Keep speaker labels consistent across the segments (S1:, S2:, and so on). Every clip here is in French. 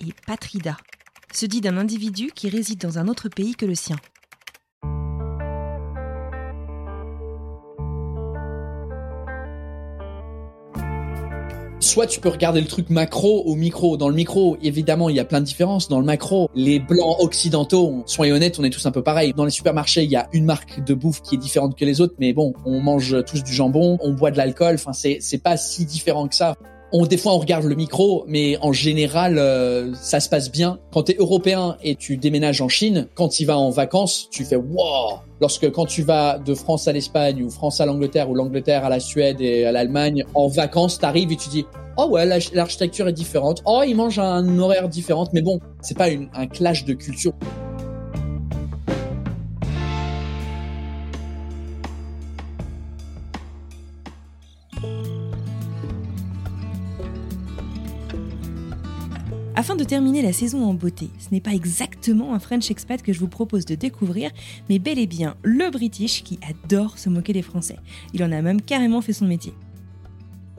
S1: et patrida. Se dit d'un individu qui réside dans un autre pays que le sien.
S2: soit tu peux regarder le truc macro au micro. Dans le micro, évidemment, il y a plein de différences. Dans le macro, les blancs occidentaux, soyons honnêtes, on est tous un peu pareils. Dans les supermarchés, il y a une marque de bouffe qui est différente que les autres, mais bon, on mange tous du jambon, on boit de l'alcool. Enfin, c'est c'est pas si différent que ça. On, des fois, on regarde le micro, mais en général, euh, ça se passe bien. Quand tu es européen et tu déménages en Chine, quand tu vas en vacances, tu fais wow. Lorsque quand tu vas de France à l'Espagne ou France à l'Angleterre ou l'Angleterre à la Suède et à l'Allemagne en vacances, t'arrives et tu dis oh ouais l'architecture est différente. Oh ils mangent un horaire différent. Mais bon, c'est pas une, un clash de culture.
S1: Afin de terminer la saison en beauté, ce n'est pas exactement un French expat que je vous propose de découvrir, mais bel et bien le British qui adore se moquer des Français. Il en a même carrément fait son métier.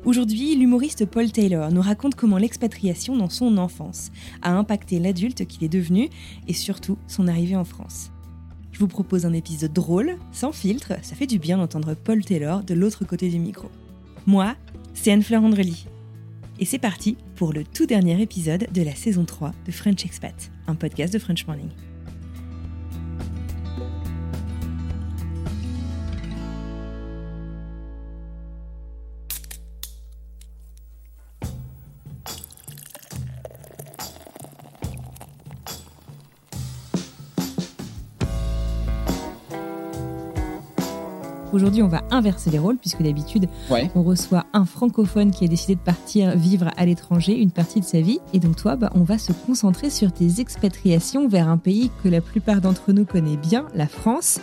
S1: Aujourd'hui, l'humoriste Paul Taylor nous raconte comment l'expatriation dans son enfance a impacté l'adulte qu'il est devenu et surtout son arrivée en France. Je vous propose un épisode drôle, sans filtre, ça fait du bien d'entendre Paul Taylor de l'autre côté du micro. Moi, c'est Anne-Fleur Andrely. Et c'est parti pour le tout dernier épisode de la saison 3 de French Expat, un podcast de French Morning. Aujourd'hui, on va inverser les rôles puisque d'habitude,
S2: Ouais.
S1: on reçoit un francophone qui a décidé de partir vivre à l'étranger une partie de sa vie. Et donc toi, bah, on va se concentrer sur tes expatriations vers un pays que la plupart d'entre nous connaît bien, la France.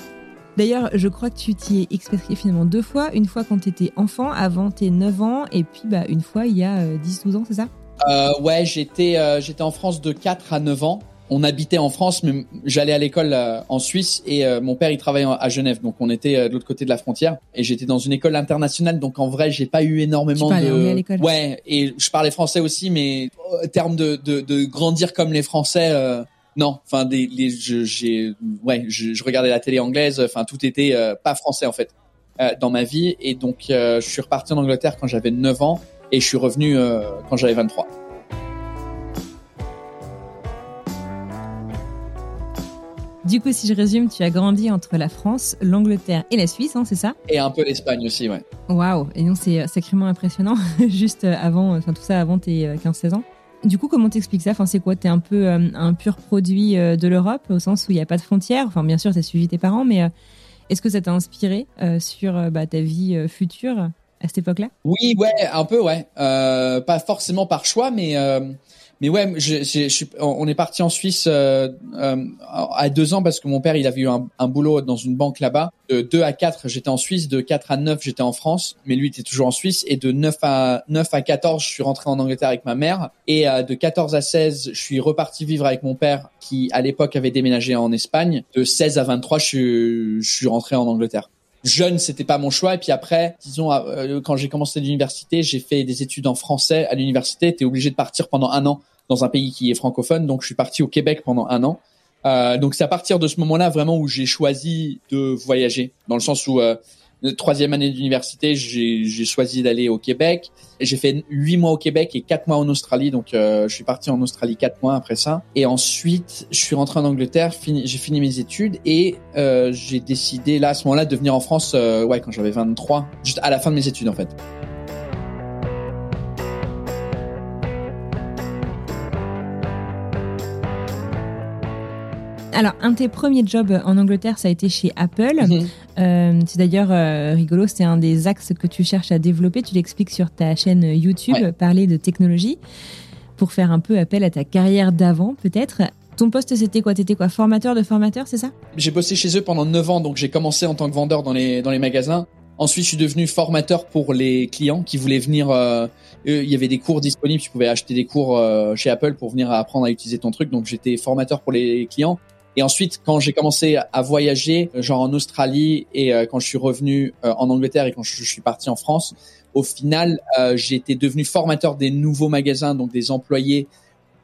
S1: D'ailleurs, je crois que tu t'y es expatrié finalement deux fois. Une fois quand tu étais enfant, avant tes 9 ans, et puis bah, une fois il y a euh, 10-12 ans, c'est ça?
S2: Euh, ouais, j'étais euh, j'étais en France de 4 à 9 ans. On habitait en France, mais j'allais à l'école euh, en Suisse et euh, mon père il travaillait à Genève, donc on était euh, de l'autre côté de la frontière. Et j'étais dans une école internationale, donc en vrai j'ai pas eu énormément
S1: Tu
S2: de.
S1: à l'école
S2: Ouais, et je parlais français aussi, mais en termes de, de, de grandir comme les Français, euh, non. Enfin, des, les, je, j'ai, ouais, je, je regardais la télé anglaise. Enfin, tout était euh, pas français en fait euh, dans ma vie. Et donc euh, je suis reparti en Angleterre quand j'avais 9 ans et je suis revenu euh, quand j'avais 23.
S1: Du coup, si je résume, tu as grandi entre la France, l'Angleterre et la Suisse, hein, c'est ça?
S2: Et un peu l'Espagne aussi, ouais.
S1: Waouh Et non, c'est euh, sacrément impressionnant, juste euh, avant, enfin tout ça avant tes euh, 15-16 ans. Du coup, comment t'expliques ça? Enfin, c'est quoi? T'es un peu euh, un pur produit euh, de l'Europe, au sens où il n'y a pas de frontières? Enfin, bien sûr, t'as suivi tes parents, mais euh, est-ce que ça t'a inspiré euh, sur euh, bah, ta vie euh, future à cette époque-là?
S2: Oui, ouais, un peu, ouais. Euh, pas forcément par choix, mais euh, mais ouais, je, je, on est parti en Suisse euh, euh, à deux ans parce que mon père il avait eu un, boulot dans une banque là-bas. De 2 à 4, j'étais en Suisse. De 4 à 9, j'étais en France. Mais lui était toujours en Suisse. Et de 9 à 9 à 14, je suis rentré en Angleterre avec ma mère. Et euh, de 14 à 16, je suis reparti vivre avec mon père qui à l'époque avait déménagé en Espagne. De 16 à 23, je je suis rentré en Angleterre jeune, c'était pas mon choix. Et puis après, disons, euh, quand j'ai commencé l'université, j'ai fait des études en français à l'université. T'es obligé de partir pendant un an dans un pays qui est francophone. Donc, je suis parti au Québec pendant un an. Euh, donc, c'est à partir de ce moment-là vraiment où j'ai choisi de voyager, dans le sens où euh, troisième année d'université, j'ai choisi d'aller au Québec. J'ai fait huit mois au Québec et quatre mois en Australie. Donc, euh, je suis parti en Australie quatre mois après ça. Et ensuite, je suis rentré en Angleterre. j'ai fini mes études et euh, j'ai décidé là à ce moment-là de venir en France. Euh, ouais, quand j'avais 23, juste à la fin de mes études en fait.
S1: Alors, un de tes premiers jobs en Angleterre, ça a été chez Apple. Mhm. Euh, c'est d'ailleurs euh, rigolo, c'est un des axes que tu cherches à développer. Tu l'expliques sur ta chaîne YouTube, parler de technologie, pour faire un peu appel à ta carrière d'avant, peut-être. Ton poste, c'était quoi? T'étais quoi? Formateur de formateur, c'est ça?
S2: J'ai bossé chez eux pendant 9 ans, donc j'ai commencé en tant que vendeur dans les, dans les magasins. Ensuite, je suis devenu formateur pour les clients qui voulaient venir. Euh, il y avait des cours disponibles. Tu pouvais acheter des cours chez Apple pour venir apprendre à utiliser ton truc. Donc, j'étais formateur pour les clients. Et ensuite, quand j'ai commencé à voyager, genre en Australie et euh, quand je suis revenu euh, en Angleterre et quand je, suis parti en France, au final, euh, été devenu formateur des nouveaux magasins, donc des employés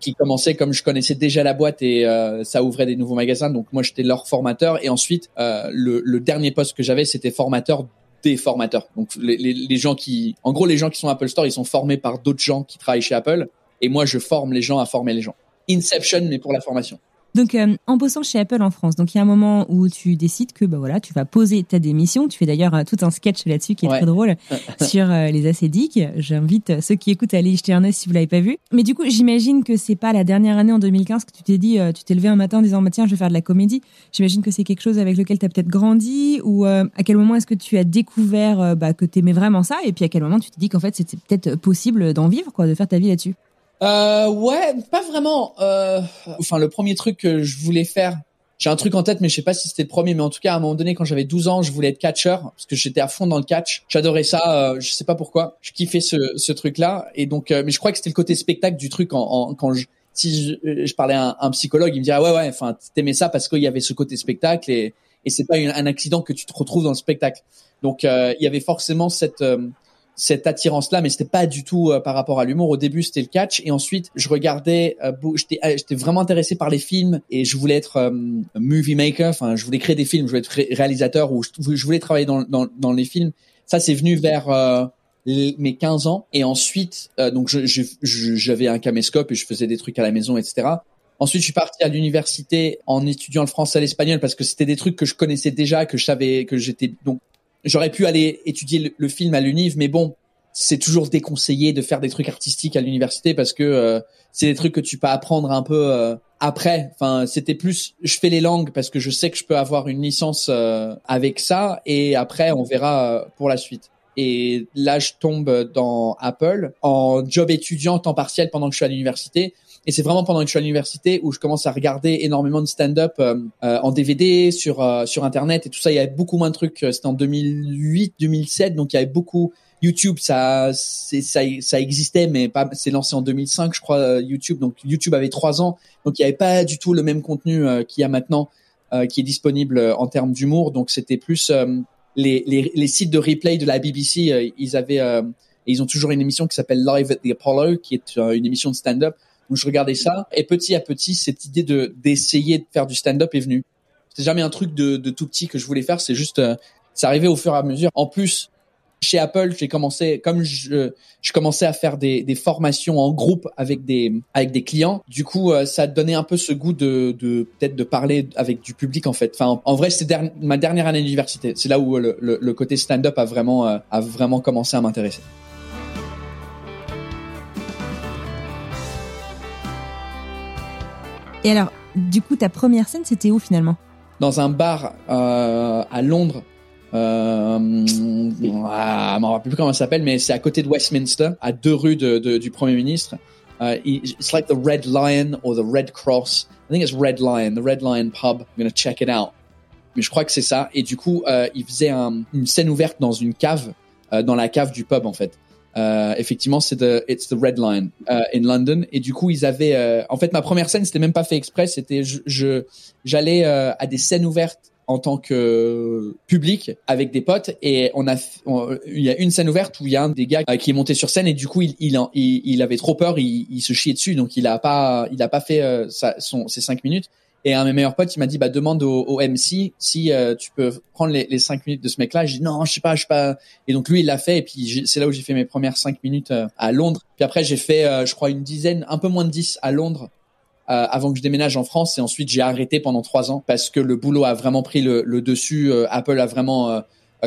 S2: qui commençaient comme je connaissais déjà la boîte et ça ouvrait des nouveaux magasins. Donc moi, j'étais leur formateur. Et ensuite, le, le, dernier poste que j'avais, c'était formateur des formateurs. Donc les, les, les gens qui, en gros, les gens qui sont Apple Store, ils sont formés par d'autres gens qui travaillent chez Apple. Et moi, je forme les gens à former les gens. Inception, mais pour la formation.
S1: Donc, euh, en bossant chez Apple en France, donc il y a un moment où tu décides que bah voilà, tu vas poser ta démission. Tu fais d'ailleurs euh, tout un sketch là-dessus qui est très drôle sur euh, les acédiques. J'invite ceux qui écoutent à aller y jeter un œil si vous l'avez pas vu. Mais du coup, j'imagine que c'est pas la dernière année en 2015 que tu t'es dit, tu t'es levé un matin en disant bah, tiens, je vais faire de la comédie. J'imagine que c'est quelque chose avec lequel tu as peut-être grandi ou à quel moment est-ce que tu as découvert bah, que tu aimais vraiment ça et puis à quel moment tu t'es dit qu'en fait c'était peut-être possible d'en vivre, quoi, de faire ta vie là-dessus?
S2: Euh, ouais, pas vraiment. Euh, enfin, le premier truc que je voulais faire, j'ai un truc en tête, mais je sais pas si c'était le premier. Mais en tout cas, à un moment donné, quand j'avais 12 ans, je voulais être catcheur parce que j'étais à fond dans le catch. J'adorais ça. Euh, je sais pas pourquoi. Je kiffais ce, ce truc-là. Et donc, euh, mais je crois que c'était le côté spectacle du truc. En, en quand je, si je, euh, je parlais à un, psychologue, il me dirait ouais ouais. Enfin, t'aimais ça parce qu'il y avait ce côté spectacle et et c'est pas un accident que tu te retrouves dans le spectacle. Donc, il y avait forcément cette cette attirance-là, mais c'était pas du tout euh, par rapport à l'humour. Au début, c'était le catch, et ensuite, je regardais, euh, j'étais, euh, j'étais vraiment intéressé par les films, et je voulais être movie maker. Enfin, je voulais créer des films, je voulais être réalisateur, ou je, voulais travailler dans, dans, dans, les films. Ça, c'est venu vers mes 15 ans, et ensuite, donc, j'avais un caméscope et je faisais des trucs à la maison, etc. Ensuite, je suis parti à l'université en étudiant le français et l'espagnol parce que c'était des trucs que je connaissais déjà, que je savais, que j'étais donc J'aurais pu aller étudier le, film à l'univ, mais bon, c'est toujours déconseillé de faire des trucs artistiques à l'université parce que euh, c'est des trucs que tu peux apprendre un peu euh, après. Enfin, c'était plus, je fais les langues parce que je sais que je peux avoir une licence euh, avec ça et après on verra pour la suite. Et là, je tombe dans Apple en job étudiant temps partiel pendant que je suis à l'université. Et c'est vraiment pendant que je suis à l'université où je commence à regarder énormément de stand-up euh, euh, en DVD sur euh, sur internet et tout ça. Il y avait beaucoup moins de trucs. C'était en 2008, 2007, donc il y avait beaucoup. YouTube, ça, ça, ça existait, mais pas. C'est lancé en 2005, je crois. YouTube, donc YouTube avait trois ans, donc il n'y avait pas du tout le même contenu qu'il y a maintenant, qui est disponible en termes d'humour. Donc c'était plus les, les, les sites de replay de la BBC. ils avaient, ils ont toujours une émission qui s'appelle Live at the Apollo, qui est une émission de stand-up donc je regardais ça et petit à petit cette idée de d'essayer de faire du stand-up est venue. C'était jamais un truc de, de tout petit que je voulais faire, c'est juste euh, c'est arrivé au fur et à mesure. En plus, chez Apple, j'ai commencé comme je, je commençais à faire des, des formations en groupe avec des avec des clients. Du coup, euh, ça donnait un peu ce goût de, de peut-être de parler avec du public en fait. Enfin, en, vrai, c'était ma dernière année d'université. C'est là où le, le, le côté stand-up a vraiment euh, a vraiment commencé à m'intéresser.
S1: Et alors, du coup, ta première scène, c'était où finalement?
S2: Dans un bar euh, à Londres. Euh, ah, je m'en rappelle plus comment ça s'appelle, mais c'est à côté de Westminster, à deux rues du Premier ministre. Uh, it's like the Red Lion or the Red Cross. I think it's Red Lion, the Red Lion Pub. I'm going to check it out. Mais je crois que c'est ça. Et du coup, euh, il faisait un, une scène ouverte dans une cave, euh, dans la cave du pub en fait. Euh, effectivement, c'est the It's the Red Line uh, in London. Et du coup, ils avaient. Euh, en fait, ma première scène, c'était même pas fait exprès. C'était je j'allais euh, à des scènes ouvertes en tant que public avec des potes et on a il y a une scène ouverte où il y a un des gars qui est monté sur scène et du coup il il, il, avait trop peur il, il se chiait dessus donc il a pas il a pas fait sa, son ses cinq minutes Et un de mes meilleurs potes, il m'a dit, bah, demande au, MC si euh, tu peux prendre les, les cinq minutes de ce mec-là. J'ai dit, non, je sais pas, je sais pas. Et donc, lui, il l'a fait. Et puis, c'est là où j'ai fait mes premières cinq minutes euh, à Londres. Puis après, j'ai fait, euh, je crois, une dizaine, un peu moins de dix à Londres. avant que je déménage en France et ensuite j'ai arrêté pendant trois ans parce que le boulot a vraiment pris le, le dessus. Apple a vraiment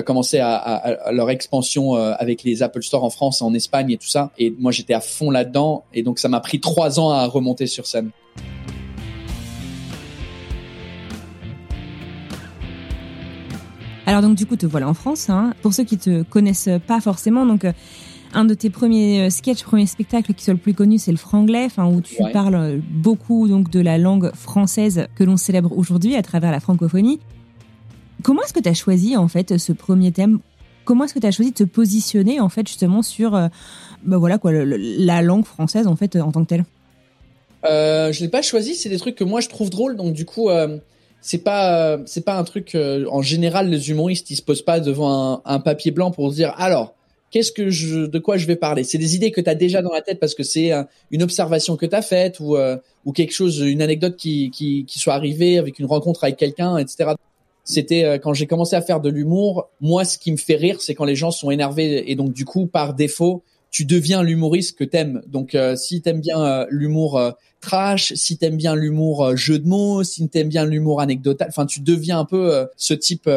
S2: commencé à, à, à, leur expansion avec les Apple Store en France, en Espagne et tout ça. Et moi j'étais à fond là-dedans et donc ça m'a pris trois ans à remonter sur scène.
S1: Alors donc du coup te voilà en France. Hein. Pour ceux qui te connaissent pas forcément, donc euh, un de tes premiers euh, sketchs, premiers spectacles qui soit le plus connu, c'est le franglais, enfin, où tu parles beaucoup donc de la langue française que l'on célèbre aujourd'hui à travers la francophonie. Comment est-ce que tu as choisi en fait ce premier thème? Comment est-ce que tu as choisi de te positionner en fait justement sur euh, bah voilà quoi la langue française en fait en tant que telle?
S2: Euh, Je l'ai pas choisi, c'est des trucs que moi je trouve drôles, donc du coup c'est pas c'est pas un truc euh, en général les humoristes ils se posent pas devant un, un papier blanc pour se dire alors qu'est-ce que je de quoi je vais parler? C'est des idées que tu as déjà dans la tête parce que c'est une observation que tu as faite ou euh, ou quelque chose une anecdote qui qui qui soit arrivée avec une rencontre avec quelqu'un etc c'était euh, quand j'ai commencé à faire de l'humour moi ce qui me fait rire c'est quand les gens sont énervés et donc du coup par défaut tu deviens l'humoriste que t'aimes. Donc, euh, si t'aimes bien euh, l'humour euh, trash, si t'aimes bien l'humour euh, jeu de mots, si t'aimes bien l'humour anecdotal, enfin, tu deviens un peu ce type.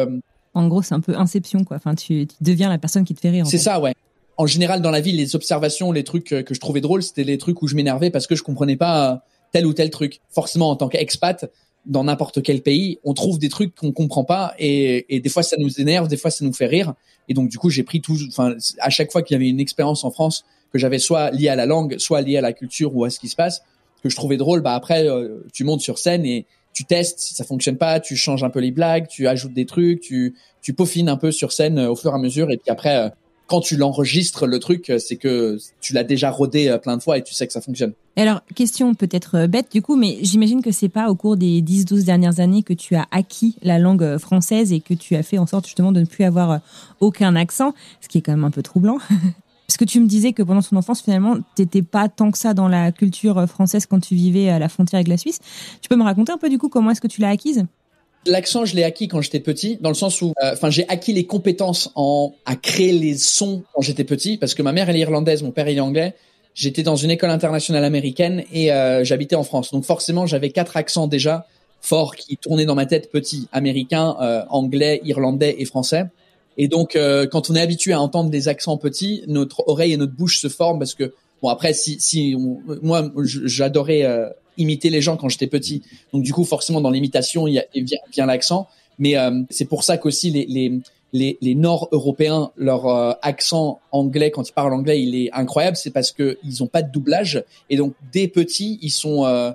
S1: En gros, c'est un peu Inception, quoi. Enfin, tu, tu, deviens la personne qui te fait rire.
S2: C'est ça, ouais. En général, dans la vie, les observations, les trucs que je trouvais drôles, c'était les trucs où je m'énervais parce que je comprenais pas tel ou tel truc. Forcément, en tant qu'expat, dans n'importe quel pays, on trouve des trucs qu'on comprend pas et, et, des fois ça nous énerve, des fois ça nous fait rire. Et donc du coup, j'ai pris tout, enfin à chaque fois qu'il y avait une expérience en France que j'avais soit liée à la langue, soit liée à la culture ou à ce qui se passe, que je trouvais drôle, bah après euh, tu montes sur scène et tu testes, si ça fonctionne pas, tu changes un peu les blagues, tu ajoutes des trucs, tu tu peaufines un peu sur scène euh, au fur et à mesure et puis après euh, quand tu l'enregistres, le truc, c'est que tu l'as déjà rodé euh, plein de fois et tu sais que ça fonctionne.
S1: Alors, question peut-être euh, bête du coup, mais j'imagine que c'est pas au cours des 10-12 dernières années que tu as acquis la langue euh, française et que tu as fait en sorte justement de ne plus avoir aucun accent, ce qui est quand même un peu troublant. Parce que tu me disais que pendant ton enfance, finalement, t'étais pas tant que ça dans la culture française quand tu vivais à la frontière avec la Suisse. Tu peux me raconter un peu du coup comment est-ce que tu l'as acquise?
S2: L'accent, je l'ai acquis quand j'étais petit, dans le sens où, euh, enfin, j'ai acquis les compétences en à créer les sons quand j'étais petit, parce que ma mère elle est irlandaise, mon père il est anglais. J'étais dans une école internationale américaine et euh, j'habitais en France, donc forcément j'avais quatre accents déjà forts qui tournaient dans ma tête petit américain, euh, anglais, irlandais et français. Et donc quand on est habitué à entendre des accents petits, notre oreille et notre bouche se forment parce que bon après si si moi j'adorais imiter les gens quand j'étais petit. Donc du coup, forcément, dans l'imitation, il y a bien, l'accent. Mais euh, c'est pour ça qu'aussi les, les, les, les Nord-Européens, leur euh, accent anglais, quand ils parlent anglais, il est incroyable. C'est parce que ils ont pas de doublage. Et donc, dès petits, ils sont, euh,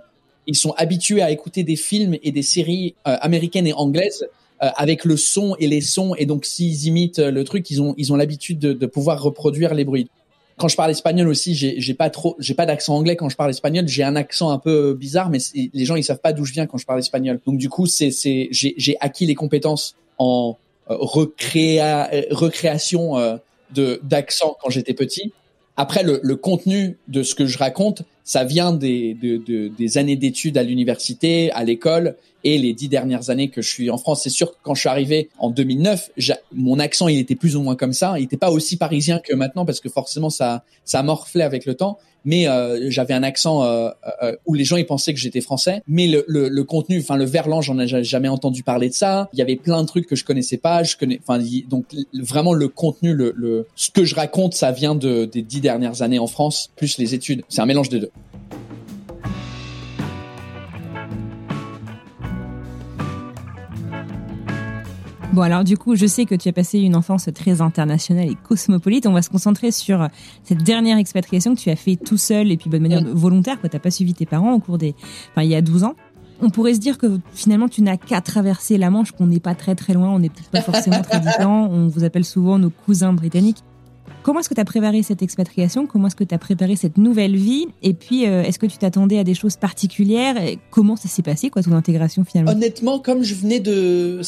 S2: ils sont habitués à écouter des films et des séries américaines et anglaises avec le son et les sons. Et donc, s'ils imitent le truc, ils ont, ils ont l'habitude de, de pouvoir reproduire les bruits quand je parle espagnol aussi, j'ai pas trop, j'ai pas d'accent anglais quand je parle espagnol. J'ai un accent un peu bizarre, mais les gens ils savent pas d'où je viens quand je parle espagnol. Donc du coup, c'est c'est j'ai acquis les compétences en euh, recréa, euh, recréation euh, de d'accent quand j'étais petit. Après, le, le, contenu de ce que je raconte, ça vient des, de, de, des années d'études à l'université, à l'école, et les dix dernières années que je suis en France. C'est sûr que quand je suis arrivé en 2009, mon accent il était plus ou moins comme ça. Il n'était pas aussi parisien que maintenant parce que forcément ça ça morflait avec le temps mais euh, j'avais un accent euh, euh, où les gens ils pensaient que j'étais français. Mais le, le, le contenu, enfin le verlan, j'en ai jamais entendu parler de ça. Il y avait plein de trucs que je connaissais pas. Je connais, enfin donc vraiment le contenu, le, le ce que je raconte, ça vient de, des dix dernières années en France, plus les études. C'est un mélange des deux.
S1: Bon, alors du coup, je sais que tu as passé une enfance très internationale et cosmopolite. On va se concentrer sur cette dernière expatriation que tu as fait tout seul et puis de manière volontaire, que tu n'as pas suivi tes parents au cours des... Enfin, il y a 12 ans. On pourrait se dire que finalement, tu n'as qu'à traverser la Manche, qu'on n'est pas très très loin, on n'est peut-être pas forcément très différents. On vous appelle souvent nos cousins britanniques. Comment est-ce que tu as préparé cette expatriation? Comment est-ce que tu as préparé cette nouvelle vie? Et puis, euh, est-ce que tu t'attendais à des choses particulières? Comment ça s'est passé, quoi, ton intégration finalement?
S2: Honnêtement, comme je venais de,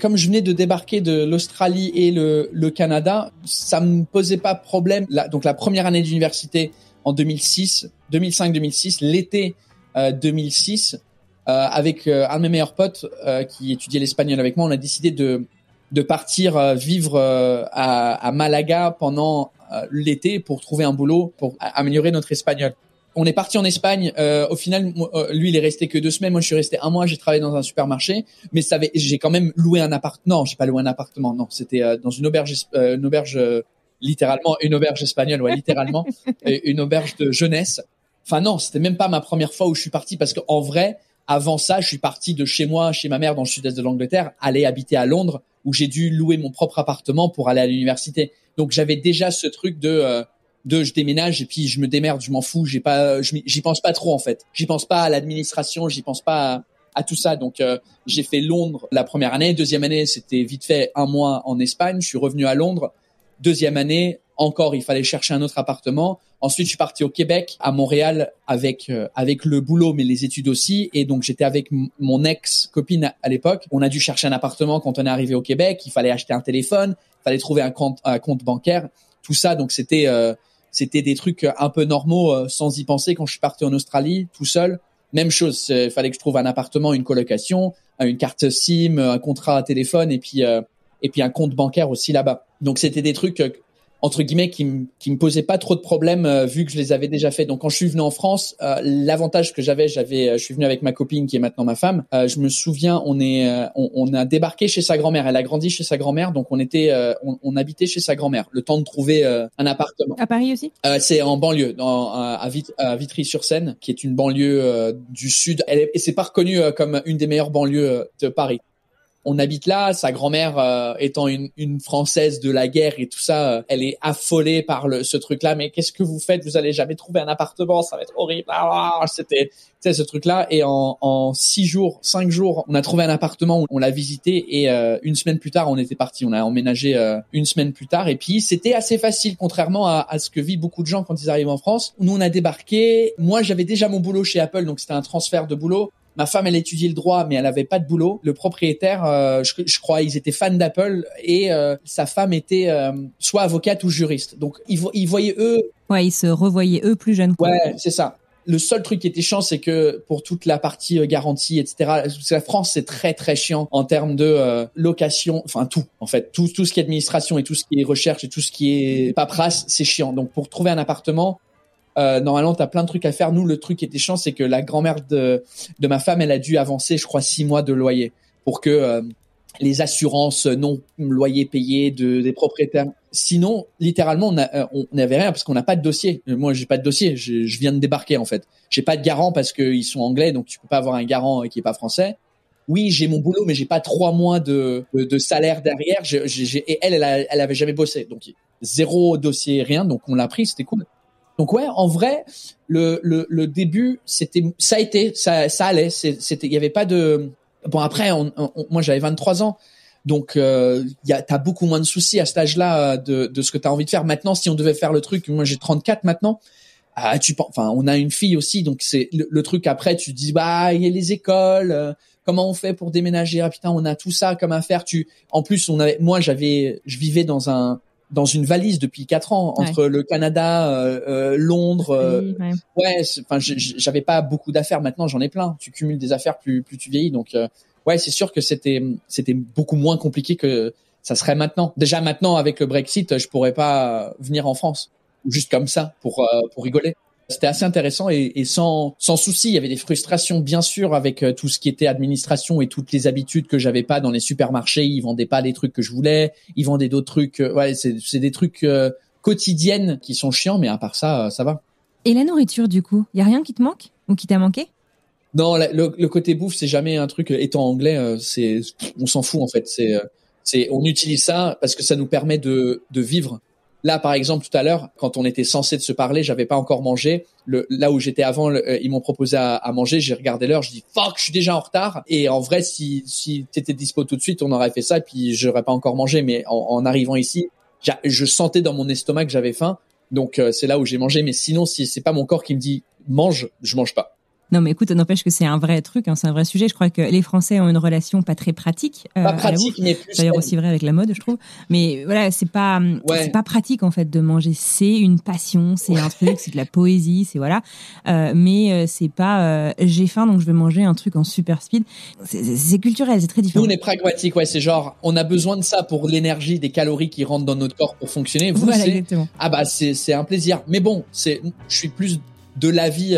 S2: comme je venais de débarquer de l'Australie et le, Canada, ça me posait pas problème. donc la première année d'université en 2006, 2005-2006, l'été 2006, avec un de mes meilleurs potes qui étudiait l'espagnol avec moi, on a décidé de de partir vivre à, à, Malaga pendant l'été pour trouver un boulot pour améliorer notre espagnol on est parti en Espagne. Euh, au final, euh, lui, il est resté que deux semaines. Moi, je suis resté un mois. J'ai travaillé dans un supermarché, mais ça j'ai quand même loué un appartement. Non, j'ai pas loué un appartement. Non, c'était euh, dans une auberge, une auberge littéralement une auberge espagnole, ouais, littéralement, une auberge de jeunesse. Enfin non, c'était même pas ma première fois où je suis parti parce qu'en vrai, avant ça, je suis parti de chez moi, chez ma mère dans le sud-est de l'Angleterre, aller habiter à Londres où j'ai dû louer mon propre appartement pour aller à l'université. Donc j'avais déjà ce truc de de je déménage et puis je me démerde, je m'en fous, j'ai pas, j'y pense pas trop en fait. J'y pense pas à l'administration, j'y pense pas à, tout ça. Donc euh, j'ai fait Londres la première année, deuxième année c'était vite fait un mois en Espagne, je suis revenu à Londres. Deuxième année encore il fallait chercher un autre appartement. Ensuite je suis parti au Québec, à Montréal avec euh, avec le boulot mais les études aussi et donc j'étais avec mon ex copine à, l'époque. On a dû chercher un appartement quand on est arrivé au Québec. Il fallait acheter un téléphone, il fallait trouver un compte un compte bancaire, tout ça. Donc c'était euh, c'était des trucs un peu normaux euh, sans y penser quand je suis parti en Australie tout seul. Même chose, il fallait que je trouve un appartement, une colocation, une carte SIM, un contrat à téléphone et puis euh, et puis un compte bancaire aussi là-bas. Donc c'était des trucs euh, entre guillemets qui me qui me posaient pas trop de problèmes euh, vu que je les avais déjà fait. Donc quand je suis venu en France, euh, l'avantage que j'avais, j'avais, euh, je suis venu avec ma copine qui est maintenant ma femme. je me souviens, on est, on, on, a débarqué chez sa grand-mère. Elle a grandi chez sa grand-mère, donc on était, on, on, habitait chez sa grand-mère. Le temps de trouver un appartement.
S1: À Paris aussi?
S2: C'est en banlieue, dans, à, à Vitry-sur-Seine, qui est une banlieue du sud. Elle est, et c'est pas reconnu comme une des meilleures banlieues de Paris on habite là. Sa grand-mère euh, étant une, une, française de la guerre et tout ça, euh, elle est affolée par le, ce truc-là. Mais qu'est-ce que vous faites? Vous allez jamais trouver un appartement, ça va être horrible. Ah, c'était ce truc-là. Et en, en, six jours, cinq jours, on a trouvé un appartement, on l'a visité et euh, une semaine plus tard, on était parti. On a emménagé une semaine plus tard. Et puis c'était assez facile, contrairement à, à, ce que vivent beaucoup de gens quand ils arrivent en France. Nous, on a débarqué. Moi, j'avais déjà mon boulot chez Apple, donc c'était un transfert de boulot. Ma femme, elle étudiait le droit, mais elle avait pas de boulot. Le propriétaire, euh, je, je, crois, ils étaient fans d'Apple et euh, sa femme était euh, soit avocate ou juriste. Donc ils, ils voyaient eux.
S1: Ouais, ils se revoyaient eux plus jeunes.
S2: Ouais, c'est ça. Le seul truc qui était chiant, c'est que pour toute la partie garantie, etc. La France, c'est très très chiant en termes de location, enfin tout en fait, tout tout ce qui est administration et tout ce qui est recherche et tout ce qui est paperasse, c'est chiant. Donc pour trouver un appartement, euh, normalement, tu as plein de trucs à faire. Nous, le truc qui était chiant, c'est que la grand-mère de, de ma femme, elle a dû avancer, je crois, six mois de loyer pour que euh, les assurances non loyer payés de, des propriétaires. Sinon, littéralement, on euh, n'avait rien parce qu'on n'a pas de dossier. Moi, j'ai pas de dossier. Je, je, viens de débarquer en fait. J'ai pas de garant parce qu'ils sont anglais, donc tu peux pas avoir un garant qui est pas français. Oui, j'ai mon boulot, mais j'ai pas trois mois de, de, salaire derrière. et elle, elle, elle avait jamais bossé, donc zéro dossier, rien. Donc on l'a pris, c'était cool. Donc ouais, en vrai, le, le, le début, c'était, ça a été, ça, ça allait. C'était, il y avait pas de. Bon après, on, moi j'avais 23 ans, donc euh, t'as beaucoup moins de soucis à cet âge-là euh, de, de ce que t'as envie de faire. Maintenant, si on devait faire le truc, moi j'ai 34 maintenant. Ah, tu enfin, on a une fille aussi, donc c'est le, truc. Après, tu te dis bah il y a les écoles. Euh, comment on fait pour déménager? Ah putain, on a tout ça comme affaire. Tu, en plus, on avait, moi j'avais, je vivais dans un dans une valise depuis quatre ans entre le Canada, euh, euh Londres. Euh, ouais, enfin, j'avais pas beaucoup d'affaires. Maintenant, j'en ai plein. Tu cumules des affaires plus plus tu vieillis. Donc, euh, ouais, c'est sûr que c'était c'était beaucoup moins compliqué que ça serait maintenant. Déjà maintenant avec le Brexit, je pourrais pas venir en France juste comme ça pour pour rigoler. C'était assez intéressant et, et, sans sans souci. Il y avait des frustrations bien sûr avec euh, tout ce qui était administration et toutes les habitudes que j'avais pas dans les supermarchés. Ils vendaient pas les trucs que je voulais. Ils vendaient d'autres trucs. Euh, ouais, c'est c'est des trucs euh, quotidiennes qui sont chiants, mais à part ça, ça va.
S1: Et la nourriture du coup, il y a rien qui te manque ou qui t'a manqué?
S2: Non, le, le, côté bouffe, c'est jamais un truc. Étant anglais, c'est on s'en fout en fait. C'est c'est on utilise ça parce que ça nous permet de de vivre Là, par exemple, tout à l'heure, quand on était censé de se parler, j'avais pas encore mangé. Là où j'étais avant, euh, ils m'ont proposé à, manger. J'ai regardé l'heure, je dis fuck, je suis déjà en retard. Et en vrai, si si t'étais dispo tout de suite, on aurait fait ça. Et puis j'aurais pas encore mangé. Mais en, arrivant ici, je sentais dans mon estomac que j'avais faim. Donc euh, c'est là où j'ai mangé. Mais sinon, si c'est pas mon corps qui me dit mange, je mange pas.
S1: Non, mais écoute, n'empêche que c'est un vrai truc, hein, c'est un vrai sujet. Je crois que les Français ont une relation pas très pratique.
S2: Euh, pas pratique, mais plus.
S1: D'ailleurs aussi vrai avec la mode, je trouve. Mais voilà, c'est pas, pas pratique en fait de manger. C'est une passion, c'est un truc, c'est de la poésie, c'est voilà. Euh, mais euh, c'est pas, euh, j'ai faim donc je vais manger un truc en super speed. C'est culturel, c'est très différent.
S2: Nous on est pragmatique, ouais. C'est genre, on a besoin de ça pour l'énergie, des calories qui rentrent dans notre corps pour fonctionner. Vous,
S1: voilà, exactement.
S2: Ah bah c'est c'est un plaisir. Mais bon, c'est, je suis plus de l'avis.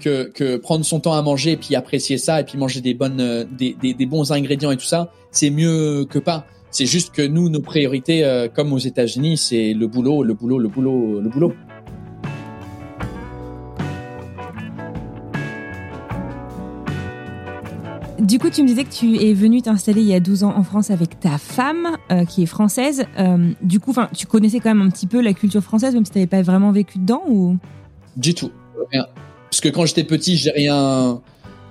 S2: Que, que prendre son temps à manger et puis apprécier ça et puis manger des bonnes euh, des, des, des bons ingrédients et tout ça, c'est mieux que pas. C'est juste que nous, nos priorités, euh, comme aux États-Unis, c'est le boulot, le boulot, le boulot, le boulot.
S1: Du coup, tu me disais que tu es venu t'installer il y a 12 ans en France avec ta femme, euh, qui est française. Euh, du coup, tu connaissais quand même un petit peu la culture française, même si tu n'avais pas vraiment vécu dedans ou?
S2: Du tout, rien. Parce que quand j'étais petit, j'ai rien,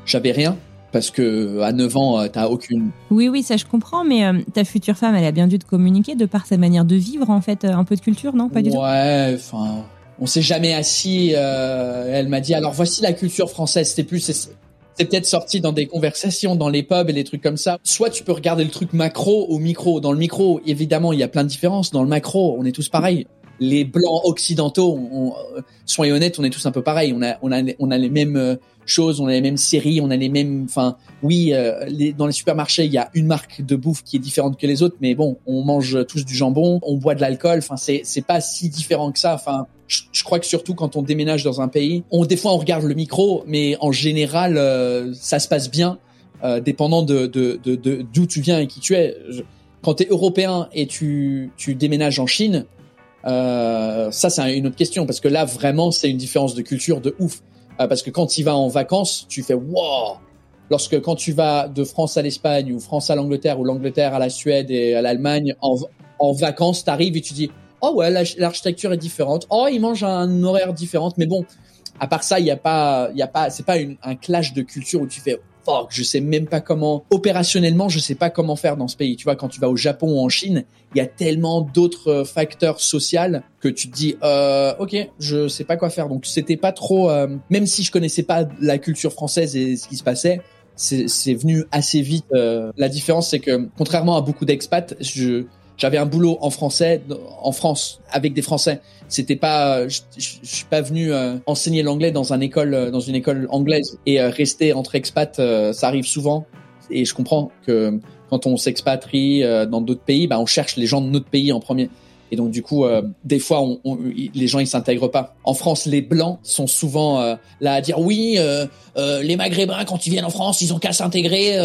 S2: j'avais rien. Parce que à 9 ans, euh, t'as aucune.
S1: Oui, oui, ça je comprends, mais euh, ta future femme, elle a bien dû te communiquer de par sa manière de vivre, en fait, euh, un peu de culture, non? Pas du
S2: tout. Ouais, enfin, on s'est jamais assis. elle m'a dit, alors voici la culture française. C'était plus, c'est peut-être sorti dans des conversations, dans les pubs et les trucs comme ça. Soit tu peux regarder le truc macro ou micro. Dans le micro, évidemment, il y a plein de différences. Dans le macro, on est tous pareils les blancs occidentaux, on, soyons honnêtes, on est tous un peu pareils. On a, on a, on a les mêmes euh, choses, on a les mêmes séries, on a les mêmes. Enfin, oui, euh, les, dans les supermarchés, il y a une marque de bouffe qui est différente que les autres, mais bon, on mange tous du jambon, on boit de l'alcool. Enfin, c'est, c'est pas si différent que ça. Enfin, je, crois que surtout quand on déménage dans un pays, on des fois on regarde le micro, mais en général, euh, ça se passe bien, dépendant de, de, de, d'où tu viens et qui tu es. quand tu es européen et tu, tu déménages en Chine, euh, ça, c'est une autre question parce que là, vraiment, c'est une différence de culture de ouf. Euh, parce que quand tu vas en vacances, tu fais wow. Lorsque quand tu vas de France à l'Espagne ou France à l'Angleterre ou l'Angleterre à la Suède et à l'Allemagne en, en vacances, t'arrives et tu dis oh ouais, l'architecture est différente. Oh, ils mangent un horaire différent. Mais bon, à part ça, il y a pas, il y a pas, c'est pas une, un clash de culture où tu fais fuck, je sais même pas comment opérationnellement, je sais pas comment faire dans ce pays. Tu vois, quand tu vas au Japon ou en Chine, il y a tellement d'autres euh, facteurs sociaux que tu te dis euh, ok, je sais pas quoi faire. Donc c'était pas trop, euh, même si je connaissais pas la culture française et ce qui se passait, c'est venu assez vite. Euh, la différence, c'est que contrairement à beaucoup d'expats, je j'avais un boulot en français en France avec des Français. C'était pas, je, suis pas venu euh, enseigner l'anglais dans une école, euh, dans une école anglaise et euh, rester entre expats. ça arrive souvent et je comprends que quand on s'expatrie dans d'autres pays, bah, on cherche les gens de notre pays en premier. Et donc du coup, euh, des fois, on, on, les gens ils s'intègrent pas. En France, les blancs sont souvent euh, là à dire oui, euh, euh, les Maghrébins quand ils viennent en France, ils ont qu'à s'intégrer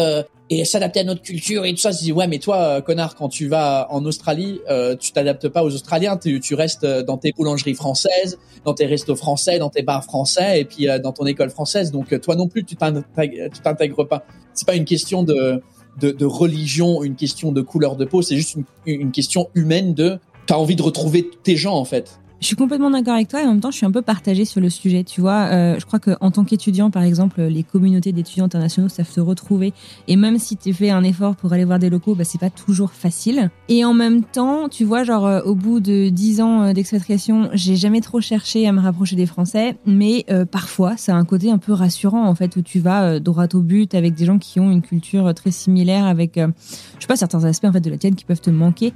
S2: et s'adapter à notre culture et tout ça. Je dis ouais, mais toi, connard, quand tu vas en Australie, tu t'adaptes pas aux Australiens, tu, tu, restes dans tes boulangeries françaises, dans tes restos français, dans tes bars français et puis dans ton école française. Donc toi non plus, tu t'intègres pas. C'est pas une question de de, de, religion, une question de couleur de peau, c'est juste une, une, question humaine de t'as envie de retrouver tes gens en fait.
S1: Je suis complètement d'accord avec toi et en même temps, je suis un peu partagée sur le sujet. Tu vois, euh, je crois qu'en tant qu'étudiant, par exemple, les communautés d'étudiants internationaux savent se retrouver. Et même si tu fais un effort pour aller voir des locaux, bah, c'est pas toujours facile. Et en même temps, tu vois, genre, euh, au bout de dix ans euh, d'expatriation, j'ai jamais trop cherché à me rapprocher des Français. Mais euh, parfois, ça a un côté un peu rassurant, en fait, où tu vas droit au but avec des gens qui ont une culture très similaire, avec, je sais pas, certains aspects, en fait, de la tienne qui peuvent te manquer.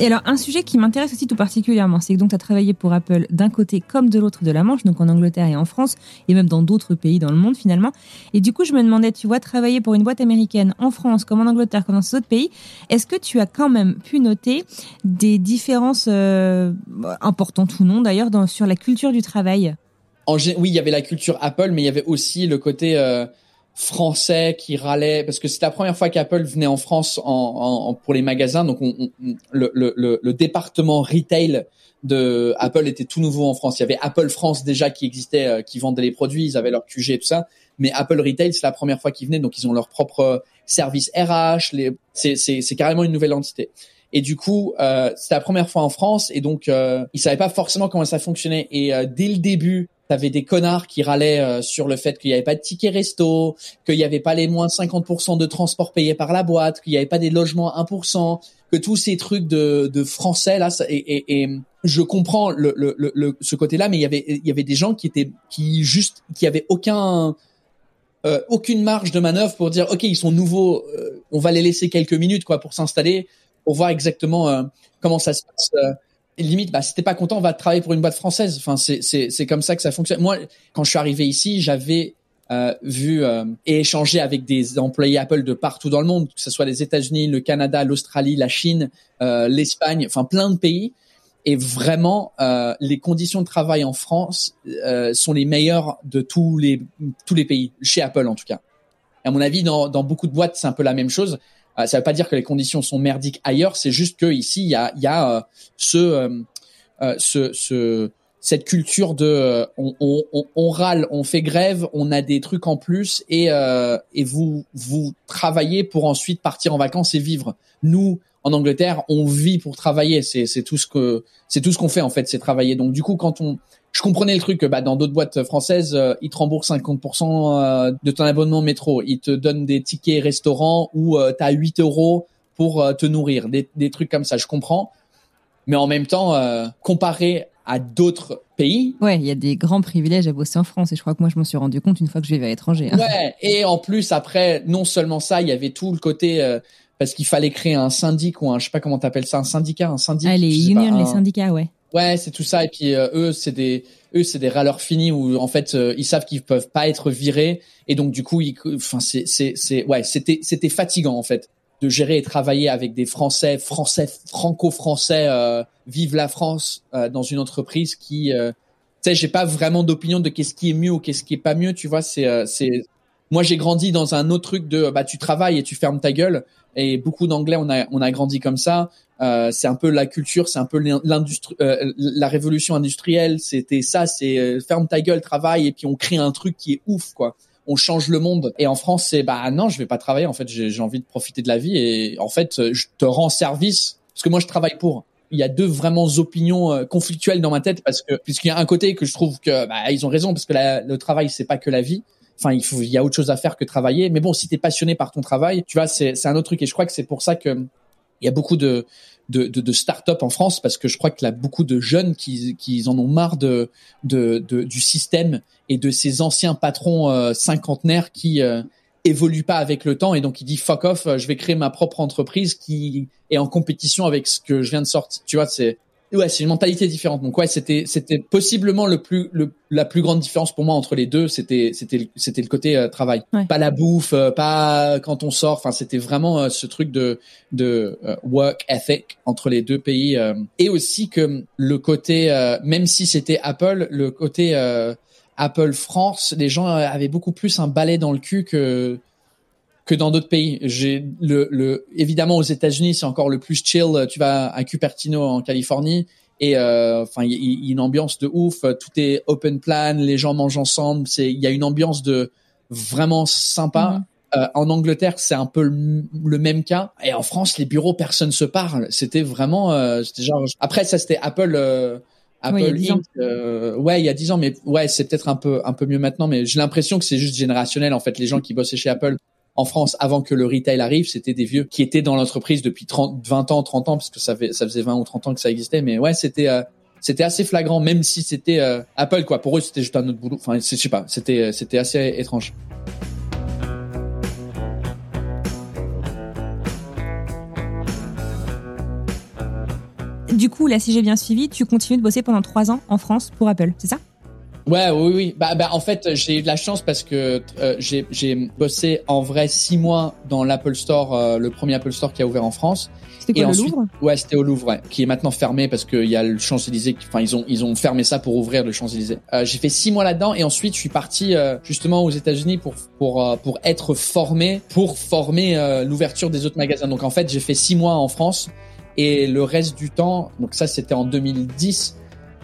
S1: Et alors, un sujet qui m'intéresse aussi tout particulièrement, c'est que donc tu as travaillé pour Apple d'un côté comme de l'autre de la Manche, donc en Angleterre et en France, et même dans d'autres pays dans le monde finalement. Et du coup, je me demandais, tu vois, travailler pour une boîte américaine en France, comme en Angleterre, comme dans ces autres pays, est-ce que tu as quand même pu noter des différences euh, importantes ou non d'ailleurs sur la culture du travail?
S2: Oui, il y avait la culture Apple, mais il y avait aussi le côté... Euh français qui râlaient parce que c'est la première fois qu'Apple venait en France en, en, pour les magasins. Donc on, le, le, le, département retail de Apple était tout nouveau en France. Il y avait Apple France déjà qui existait, euh, qui vendait les produits, ils avaient leur QG et tout ça. Mais Apple Retail, c'est la première fois qu'ils venaient, donc ils ont leur propre service RH. C'est carrément une nouvelle entité. Et du coup, euh, c'était la première fois en France, et donc euh, ils savaient pas forcément comment ça fonctionnait. Et euh, dès le début, T'avais des connards qui râlaient euh, sur le fait qu'il n'y avait pas de ticket resto, qu'il n'y avait pas les moins 50% de transport payé par la boîte, qu'il n'y avait pas des logements 1%, que tous ces trucs de, français là, et, je comprends ce côté-là, mais il y avait des gens qui étaient avaient aucun euh, aucune marge de manœuvre pour dire ok ils sont nouveaux, euh, on va les laisser quelques minutes pour s'installer, pour voir exactement comment ça se passe. Limite, bah si t'es pas content, on va travailler pour une boîte française. Enfin c'est c'est comme ça que ça fonctionne. Moi quand je suis arrivé ici, j'avais vu et échangé avec des employés Apple de partout dans le monde, que ce soit les États-Unis, le Canada, l'Australie, la Chine, l'Espagne, enfin plein de pays et vraiment euh, les conditions de travail en France euh, sont les meilleures de tous les tous les pays chez Apple en tout cas. Et à mon avis, dans, dans beaucoup de boîtes, c'est un peu la même chose. Euh, ça veut pas dire que les conditions sont merdiques ailleurs, c'est juste que ici il y a y a euh, ce, euh, ce ce cette culture de on, on, on, râle, on fait grève, on a des trucs en plus et et vous vous travaillez pour ensuite partir en vacances et vivre. Nous en Angleterre, on vit pour travailler. C'est c'est tout ce que c'est tout ce qu'on fait en fait, c'est travailler. Donc du coup, quand on je comprenais le truc que bah, dans d'autres boîtes françaises, euh, ils te remboursent 50% euh, de ton abonnement métro. Ils te donnent des tickets restaurants où euh, tu as 8 euros pour te nourrir. Des, des trucs comme ça, je comprends. Mais en même temps, comparé à d'autres pays.
S1: Ouais, il y a des grands privilèges à bosser en France et je crois que moi je m'en suis rendu compte une fois que je vivais à l'étranger.
S2: Hein. Ouais, et en plus après, non seulement ça, il y avait tout le côté parce qu'il fallait créer un syndic ou un je sais pas comment t'appelles ça un syndicat un syndicat
S1: ah, les unions les syndicats ouais.
S2: Ouais c'est tout ça. Et puis euh, eux c'est des eux c'est des râleurs finis où en fait euh, ils savent qu'ils peuvent pas être virés. Et donc du coup enfin c'est c'est c'est ouais c'était c'était fatigant en fait de gérer et travailler avec des Français français franco-français euh, vive la France dans une entreprise qui tu sais j'ai pas vraiment d'opinion de qu'est-ce qui est mieux ou qu'est-ce qui est pas mieux tu vois. C'est c'est moi j'ai grandi dans un autre truc de bah tu travailles et tu fermes ta gueule et beaucoup d'anglais on a on a grandi comme ça. Euh, c'est un peu la culture c'est un peu l'industrie euh, la révolution industrielle. C'était ça c'est euh, ferme ta gueule travaille et puis on crée un truc qui est ouf quoi. On change le monde. Et en France c'est bah non je vais pas travailler en fait. J'ai envie de profiter de la vie et en fait je te rends service. Parce que moi je travaille pour. Il y a deux vraiment opinions euh, conflictuelles dans ma tête parce que puisqu'il y a un côté que je trouve que bah, ils ont raison parce que le travail c'est pas que la vie Enfin, il faut, il y a autre chose à faire que travailler. Mais bon, si t'es passionné par ton travail, tu vois, c'est, c'est un autre truc. Et je crois que c'est pour ça que il y a beaucoup de, de, de, de start-up en France parce que je crois qu'il y a beaucoup de jeunes qui, qui en ont marre de, de, de du système et de ces anciens patrons euh, cinquantenaires qui euh, évoluent pas avec le temps et donc il dit fuck off, je vais créer ma propre entreprise qui est en compétition avec ce que je viens de sortir. Tu vois, c'est Ouais, c'est une mentalité différente. Donc ouais, c'était c'était possiblement le plus le, la plus grande différence pour moi entre les deux, c'était c'était c'était le côté euh, travail, pas la bouffe, euh, pas quand on sort. Enfin, c'était vraiment euh, ce truc de de work ethic entre les deux pays et aussi que le côté même si c'était Apple, le côté Apple France, les gens avaient beaucoup plus un balai dans le cul que que dans d'autres pays. J'ai le, le, évidemment aux États-Unis, c'est encore le plus chill. Tu vas à Cupertino en Californie et euh, enfin il y, a une ambiance de ouf. Tout est open plan, les gens mangent ensemble. C'est il y a une ambiance de vraiment sympa. Mhm. Euh, en Angleterre, c'est un peu le, même cas. Et en France, les bureaux, personne se parle. C'était vraiment, euh, c'était genre. Après, ça c'était Apple. Apple Inc. ouais, il y a dix ans, mais ouais, c'est peut-être un peu un peu mieux maintenant. Mais j'ai l'impression que c'est juste générationnel en fait. Les gens qui bossaient chez Apple en France avant que le retail arrive, c'était des vieux qui étaient dans l'entreprise depuis 30, 20 ans, 30 ans, parce que ça, faisait 20 ou 30 ans que ça existait. Mais ouais, c'était euh, c'était assez flagrant, même si c'était euh, Apple quoi. Pour eux, c'était juste un autre boulot. Enfin, je sais pas, c'était c'était assez étrange.
S1: Du coup, là, si j'ai bien suivi, tu continues de bosser pendant trois ans en France pour Apple, c'est ça?
S2: Ouais, oui, oui. Bah, bah, en fait, j'ai eu de la chance parce que euh, j'ai, j'ai bossé en vrai six mois dans l'Apple Store, euh, le premier Apple Store qui a ouvert en France.
S1: C'était quoi, le Louvre?
S2: Ouais, c'était au Louvre, ouais, qui est maintenant fermé parce qu'il y a le Champs-Élysées. Enfin, ils ont ils ont fermé ça pour ouvrir le Champs-Élysées. Euh, j'ai fait six mois là-dedans et ensuite je suis parti euh, justement aux États-Unis pour pour pour être formé pour former l'ouverture des autres magasins. Donc en fait, j'ai fait six mois en France et le reste du temps, donc ça c'était en 2010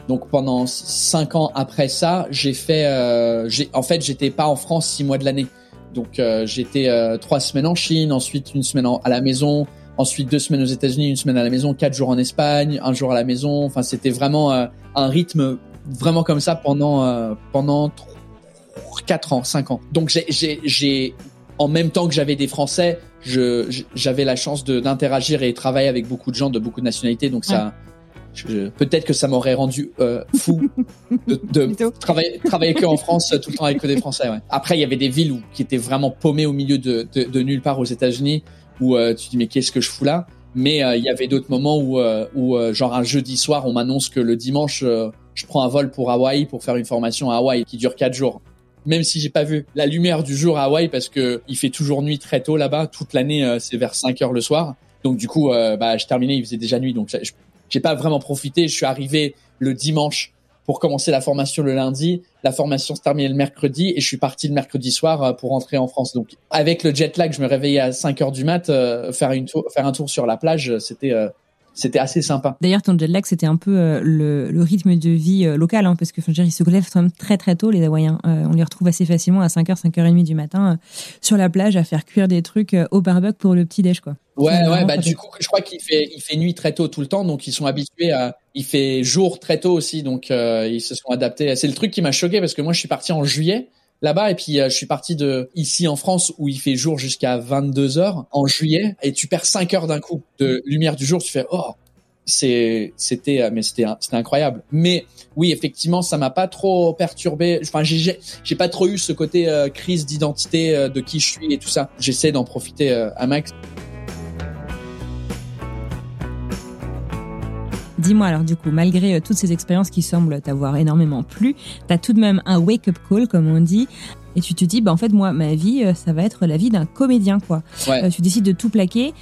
S2: donc pendant cinq ans après ça, j'ai fait, euh, en fait, j'étais pas en France six mois de l'année. Donc euh, j'étais euh, trois semaines en Chine, ensuite une semaine à la maison, ensuite deux semaines aux États-Unis, une semaine à la maison, quatre jours en Espagne, un jour à la maison. Enfin, c'était vraiment euh, un rythme vraiment comme ça pendant euh, pendant quatre ans, cinq ans. Donc j'ai, en même temps que j'avais des Français, j'avais la chance d'interagir et travailler avec beaucoup de gens de beaucoup de nationalités. Donc ça Peut-être que ça m'aurait rendu euh, fou de, de travailler, travailler que en France tout le temps avec que des Français. Ouais. Après, il y avait des villes où, qui étaient vraiment paumées au milieu de, de, de nulle part aux États-Unis où euh, tu te dis mais qu'est-ce que je fous là? Mais euh, il y avait d'autres moments où, euh, où genre un jeudi soir, on m'annonce que le dimanche, je prends un vol pour Hawaï pour faire une formation à Hawaï qui dure quatre jours même si j'ai pas vu la lumière du jour à Hawaï parce que il fait toujours nuit très tôt là-bas. Toute l'année, c'est vers 5 heures le soir. Donc du coup, bah, je terminais, il faisait déjà nuit. Donc j'ai pas vraiment profité. Je suis arrivé le dimanche pour commencer la formation le lundi. La formation se terminait le mercredi et je suis parti le mercredi soir euh, pour rentrer en France. Donc avec le jet lag, je me réveillais à 5 heures du mat, euh, faire une tour, faire un tour sur la plage, c'était euh, c'était assez sympa.
S1: D'ailleurs, ton jet lag, c'était un peu euh, le, le, rythme de vie euh, local, hein, parce que enfin, ils se lèvent quand même très très tôt, les Hawaïens. Euh, on les retrouve assez facilement à 5h, 5h30 du matin sur la plage à faire cuire des trucs au barbecue pour le petit déj, quoi.
S2: Ouais, ouais, bah du coup, je crois qu'il fait, il fait nuit très tôt tout le temps, donc ils sont habitués à. Il fait jour très tôt aussi, donc ils se sont adaptés. C'est le truc qui m'a choqué parce que moi, je suis parti en juillet là-bas et puis je suis parti de ici en France où il fait jour jusqu'à 22 heures en juillet et tu perds 5 heures d'un coup de lumière du jour tu fais oh c'est c'était euh, mais c'était c'était incroyable mais oui effectivement ça m'a pas trop perturbé enfin j'ai j'ai pas trop eu ce côté euh, crise d'identité euh, de qui je suis et tout ça j'essaie d'en profiter à max
S1: Dis-moi alors du coup, malgré toutes ces expériences qui semblent t'avoir énormément plu, t'as tout de même un wake-up call comme on dit, et tu te dis bah en fait moi ma vie ça va être la vie d'un comédien quoi.
S2: Ouais.
S1: tu décides de tout plaquer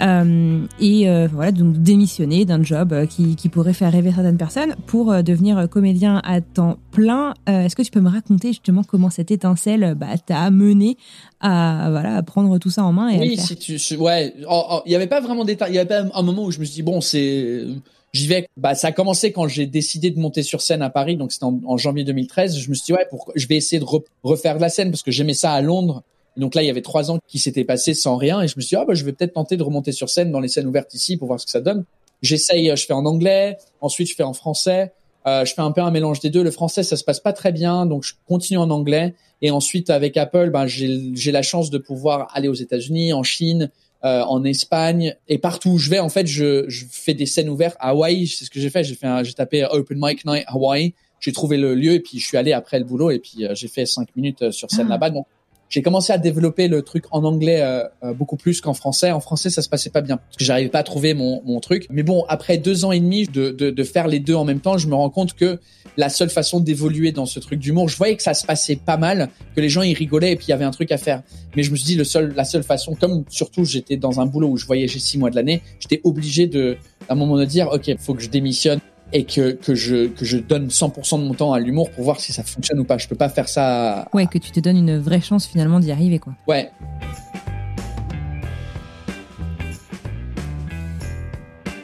S1: euh, et euh, voilà, donc démissionner d'un job euh, qui, qui, pourrait faire rêver certaines personnes pour devenir comédien à temps plein. Est-ce que tu peux me raconter justement comment cette étincelle bah, t'a mené à voilà à prendre tout ça en main et
S2: Oui, si tu, ouais, il n'y avait pas vraiment d'état, il y avait pas un moment où je me suis dit bon c'est j'y vais. Bah, ça a commencé quand j'ai décidé de monter sur scène à Paris, donc c'était en, janvier 2013. Je me suis dit ouais, pour, je vais essayer de refaire la scène parce que j'aimais ça à Londres donc là, il y avait trois ans qui s'étaient passés sans rien, et je me suis dit, ah bah je vais peut-être tenter de remonter sur scène dans les scènes ouvertes ici pour voir ce que ça donne. J'essaye, euh, je fais en anglais, ensuite je fais en français, euh, je fais un peu un mélange des deux. Le français, ça se passe pas très bien, donc je continue en anglais, et ensuite avec Apple, ben j'ai la chance de pouvoir aller aux États-Unis, en Chine, euh, en Espagne et partout où je vais, en fait, je, je fais des scènes ouvertes à Hawaï. C'est ce que j'ai fait. J'ai fait, j'ai tapé Open Mic Night Hawaii. J'ai trouvé le lieu et puis je suis allé après le boulot et puis euh, j'ai fait cinq minutes sur scène ah. là-bas. Donc j'ai commencé à développer le truc en anglais euh, euh, beaucoup plus qu'en français. En français, ça se passait pas bien parce que j'arrivais pas à trouver mon, mon truc. Mais bon, après deux ans et demi de, de, de, faire les deux en même temps, je me rends compte que la seule façon d'évoluer dans ce truc d'humour, je voyais que ça se passait pas mal, que les gens y rigolaient et puis il y avait un truc à faire. Mais je me suis dit le seul, la seule façon, comme surtout j'étais dans un boulot où je voyageais six mois de l'année, j'étais obligé de, à un moment de dire, ok, faut que je démissionne et que, que, je, que je donne 100% de mon temps à l'humour pour voir si ça fonctionne ou pas. Je peux pas faire ça.
S1: Ouais, que tu te donnes une vraie chance finalement d'y arriver, quoi.
S2: Ouais.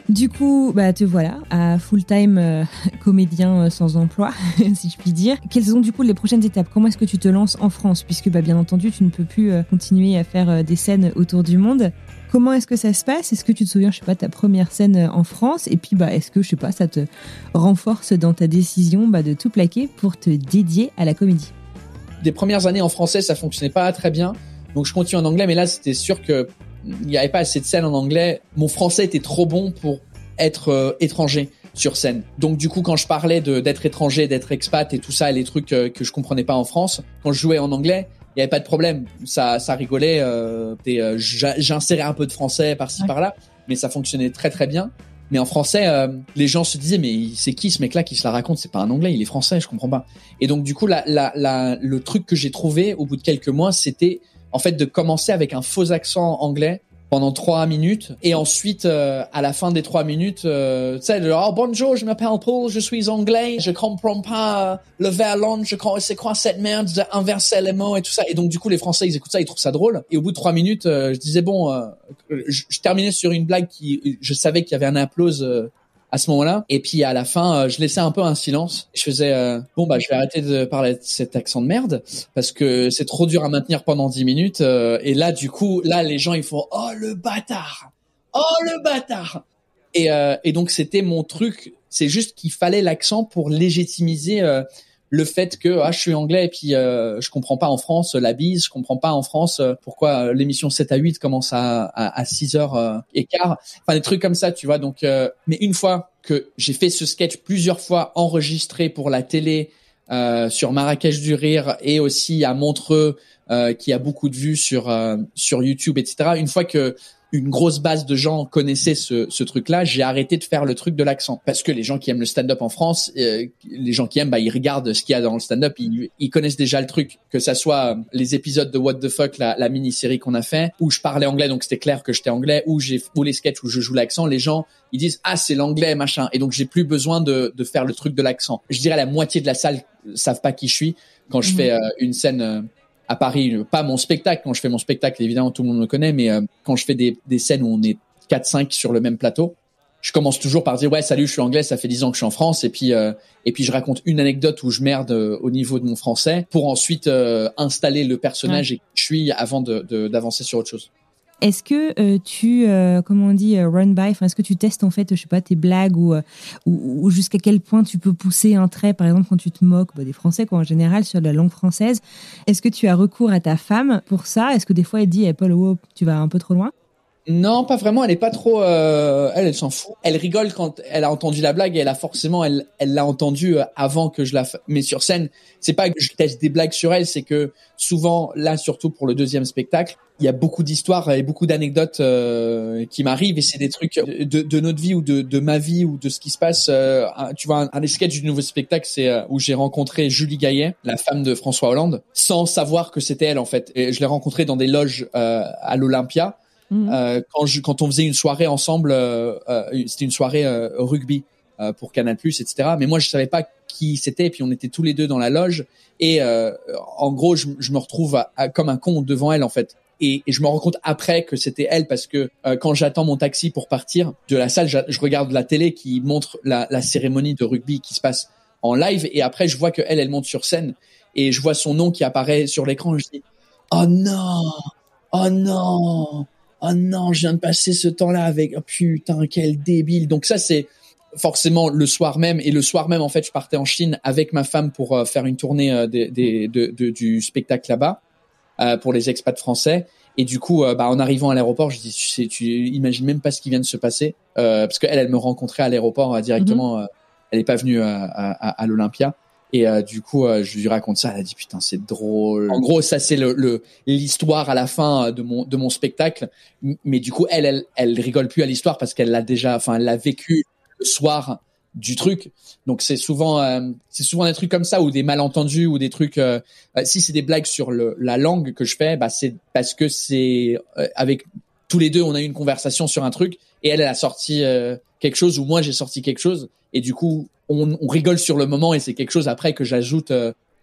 S1: Du coup, bah te voilà à full-time euh, comédien euh, sans emploi, si je puis dire. Quelles sont du coup les prochaines étapes? Comment est-ce que tu te lances en France? Puisque bah, bien entendu, tu ne peux plus euh, continuer à faire des scènes autour du monde. Comment est-ce que ça se passe? Est-ce que tu te souviens, je sais pas, ta première scène euh, en France? Et puis, bah, est-ce que, je sais pas, ça te renforce dans ta décision bah, de tout plaquer pour te dédier à la comédie?
S2: Des premières années en français, ça fonctionnait pas très bien. Donc, je continue en anglais, mais là, c'était sûr que il n'y avait pas assez de scènes en anglais. Mon français était trop bon pour être euh, étranger sur scène. Donc du coup, quand je parlais d'être étranger, d'être expat et tout ça, les trucs euh, que je comprenais pas en France, quand je jouais en anglais, il y avait pas de problème. Ça, ça rigolait. Euh, euh J'insérais un peu de français par-ci par-là, mais ça fonctionnait très très bien. Mais en français, euh, les gens se disaient mais c'est qui ce mec-là qui se la raconte? C'est pas un anglais, il est français, je comprends pas. Et donc du coup, la, la, la, le truc que j'ai trouvé au bout de quelques mois, c'était en fait de commencer avec un faux accent anglais pendant trois minutes. Et ensuite euh, à la fin des trois minutes euh, tu sais oh bonjour je m'appelle Paul je suis anglais je comprends pas euh, le verlan je crois c'est quoi cette merde inverser les mots et tout ça. Et donc du coup les français ils écoutent ça ils trouvent ça drôle. Et au bout de trois minutes je disais bon je, je, terminais sur une blague qui je savais qu'il y avait un applause à ce moment-là. Et puis à la fin, euh, je laissais un peu un silence. Je faisais euh, bon bah je vais arrêter de parler de cet accent de merde parce que c'est trop dur à maintenir pendant dix minutes. Euh, et là du coup, là les gens ils font oh le bâtard, oh le bâtard. Et, et donc c'était mon truc. C'est juste qu'il fallait l'accent pour légitimiser le fait que ah, je suis anglais et puis euh, je comprends pas en France la bise, je comprends pas en France euh, pourquoi euh, l'émission 7 à 8 commence à, à, à 6 heures euh, et quart. Enfin des trucs comme ça, tu vois. Donc mais une fois que j'ai fait ce sketch plusieurs fois enregistré pour la télé sur Marrakech du rire et aussi à Montreux qui a beaucoup de vues sur sur YouTube etc. Une fois que une grosse base de gens connaissaient ce, ce truc-là, j'ai arrêté de faire le truc de l'accent parce que les gens qui aiment le stand-up en France, euh, les gens qui aiment, bah ils regardent ce qu'il y a dans le stand-up, ils, ils, connaissent déjà le truc, que ça soit les épisodes de What the fuck, la, la mini-série qu'on a fait, où je parlais anglais, donc c'était clair que j'étais anglais, ou j'ai ou les sketchs où je joue l'accent, les gens ils disent ah c'est l'anglais machin, et donc j'ai plus besoin de, de faire le truc de l'accent. Je dirais la moitié de la salle savent pas qui je suis quand je mhm. fais euh, une scène. Euh, à Paris, pas mon spectacle. Quand je fais mon spectacle, évidemment, tout le monde me connaît, mais euh, quand je fais des, des scènes où on est 4-5 sur le même plateau, je commence toujours par dire ouais salut je suis anglais ça fait 10 ans que je suis en France et puis euh, et puis je raconte une anecdote où je merde euh, au niveau de mon français pour ensuite installer le personnage et et je suis avant de d'avancer sur autre chose.
S1: Est-ce que euh, tu, euh, comment on dit, euh, run by, est-ce que tu testes en fait, je sais pas, tes blagues ou, ou, jusqu'à quel point tu peux pousser un trait, par exemple, quand tu te moques bah, des Français, quoi, en général, sur la langue française. Est-ce que tu as recours à ta femme pour ça? Est-ce que des fois elle dit, Paul, oh, tu vas un peu trop loin?
S2: Non, pas vraiment. Elle est pas trop. elle, elle s'en fout. Elle rigole quand elle a entendu la blague et elle a forcément, elle, elle l'a entendu avant que je la. Mais sur scène, c'est pas que je teste des blagues sur elle, c'est que souvent, là, surtout pour le deuxième spectacle, il y a beaucoup d'histoires et beaucoup d'anecdotes euh, qui m'arrivent et c'est des trucs de, de, notre vie ou de, de, ma vie ou de ce qui se passe. Euh, tu vois, un, un, des du nouveau spectacle, c'est euh, où j'ai rencontré Julie Gaillet, la femme de François Hollande, sans savoir que c'était elle en fait. Et je l'ai rencontrée dans des loges à l'Olympia. Mmh. quand, je, quand on faisait une soirée ensemble, c'était une soirée rugby pour Canal+, etc. Mais moi, je savais pas qui c'était. Et puis on était tous les deux dans la loge. Et en gros, je, je me retrouve comme un con devant elle en fait et, et, je me rends compte après que c'était elle parce que euh, quand j'attends mon taxi pour partir de la salle, je, regarde la télé qui montre la, la, cérémonie de rugby qui se passe en live et après je vois que elle, elle monte sur scène et je vois son nom qui apparaît sur l'écran. Je dis oh non, oh non, oh non, je viens de passer ce temps-là avec oh, putain quel débile. Donc ça c'est forcément le soir même et le soir même en fait je partais en Chine avec ma femme pour euh, faire une tournée euh, des, des, de, de, du spectacle là-bas euh, pour les expats français. Et du coup, bah, en arrivant à l'aéroport, je dis, tu, sais, tu imagines même pas ce qui vient de se passer, parce qu'elle, elle me rencontrait à l'aéroport directement. Mhm. elle n'est pas venue à, à, à l'Olympia. Et du coup, je lui raconte ça. Elle a dit putain, c'est drôle. En gros, ça c'est le l'histoire à la fin de mon de mon spectacle. Mais du coup, elle elle elle rigole plus à l'histoire parce qu'elle l'a déjà, enfin, elle l'a vécu le soir du truc. Donc c'est souvent euh, c'est souvent des trucs comme ça ou des malentendus ou des trucs. Euh, euh, si c'est des blagues sur le, la langue que je fais, bah c'est parce que c'est avec tous les deux on a eu une conversation sur un truc et elle elle a sorti quelque chose ou moi j'ai sorti quelque chose et du coup on, on rigole sur le moment et c'est quelque chose après que j'ajoute.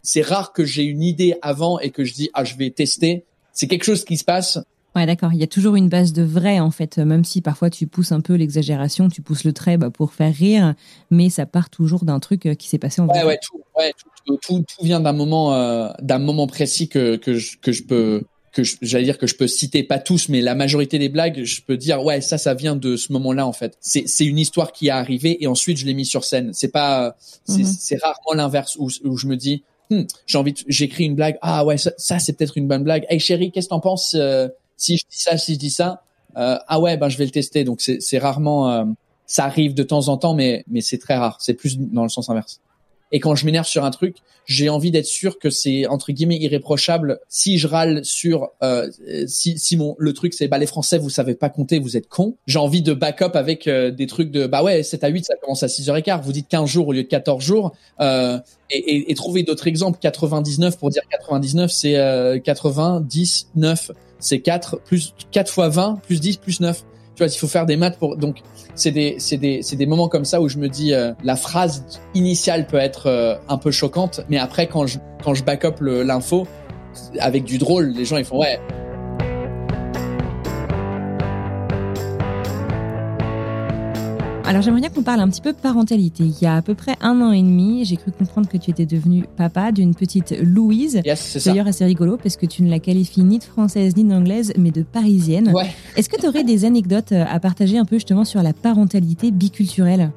S2: c'est rare que j'ai une idée avant et que je dis ah je vais tester. C'est quelque chose qui se passe
S1: Ouais, d'accord. Il y a toujours une base de vrai, en fait, même si parfois tu pousses un peu l'exagération, tu pousses le trait bah, pour faire rire, mais ça part toujours d'un truc euh, qui s'est passé en
S2: vrai. Ouais, ouais, tout, ouais, tout, tout, tout vient d'un moment, euh, d'un moment précis que, que, je, que je peux, que j'allais dire que je peux citer, pas tous, mais la majorité des blagues, je peux dire, ouais, ça, ça vient de ce moment-là, en fait. C'est, c'est une histoire qui est arrivée et ensuite je l'ai mis sur scène. C'est pas, c'est, mhm. c'est rarement l'inverse où, où je me dis, hmm, j'ai envie, j'écris une blague, ah ouais, ça, ça c'est peut-être une bonne blague. Hey chérie, qu'est-ce que t'en penses? Euh, si je dis ça, si je dis ça, euh, ah ouais, ben je vais le tester. Donc c'est rarement, euh, ça arrive de temps en temps, mais mais c'est très rare. C'est plus dans le sens inverse. Et quand je m'énerve sur un truc, j'ai envie d'être sûr que c'est entre guillemets irréprochable. Si je râle sur, euh, si, si mon le truc c'est bah les Français vous savez pas compter, vous êtes cons. J'ai envie de backup avec euh, des trucs de bah ouais 7 à 8 ça commence à 6h15. Vous dites 15 jours au lieu de 14 jours. Euh, et, et, et trouver d'autres exemples. 99 pour dire 99 c'est euh, 80, 10, 9 c'est 4 plus 4 fois 20 plus 10 plus 9. Tu vois, il faut faire des maths pour donc c'est des c'est des c'est des moments comme ça où je me dis euh, la phrase initiale peut être euh, un peu choquante mais après quand je quand je back up l'info avec du drôle, les gens ils font ouais,
S1: Alors j'aimerais bien qu'on parle un petit peu parentalité. Il y a à peu près un an et demi, j'ai cru comprendre que tu étais devenu papa d'une petite Louise.
S2: Yes, c'est
S1: D'ailleurs assez rigolo parce que tu ne la qualifies ni de française ni d'anglaise mais de parisienne.
S2: Ouais.
S1: Est-ce que tu aurais des anecdotes euh, à partager un peu justement sur la parentalité biculturelle?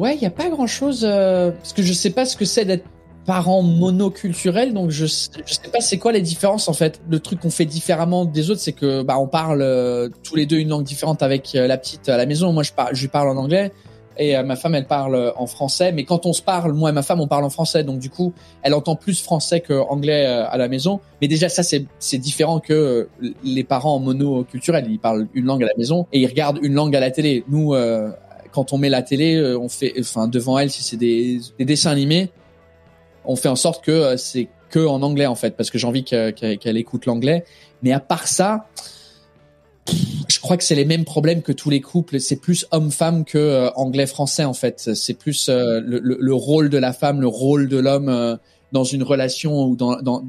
S2: Ouais, il n'y a pas grand-chose euh, parce que je sais pas ce que c'est d'être parents monoculturels, donc je sais, je sais pas c'est quoi les différences en fait. Le truc qu'on fait différemment des autres, c'est que bah on parle euh, tous les deux une langue différente avec euh, la petite à la maison. Moi je parle, je parle en anglais et euh, ma femme elle parle en français. Mais quand on se parle, moi et ma femme on parle en français, donc du coup elle entend plus français que anglais à la maison. Mais déjà ça c'est c'est différent que les parents monoculturels. Ils parlent une langue à la maison et ils regardent une langue à la télé. Nous quand on met la télé, on fait, enfin devant elle si c'est des, des dessins animés, on fait en sorte que euh, c'est que en anglais en fait, parce que j'ai envie qu'elle écoute l'anglais. Mais à part ça, je crois que c'est les mêmes problèmes que tous les couples. C'est plus homme-femme que euh, anglais-français en fait. C'est plus euh, le, rôle de la femme, le rôle de l'homme dans une relation ou dans, dans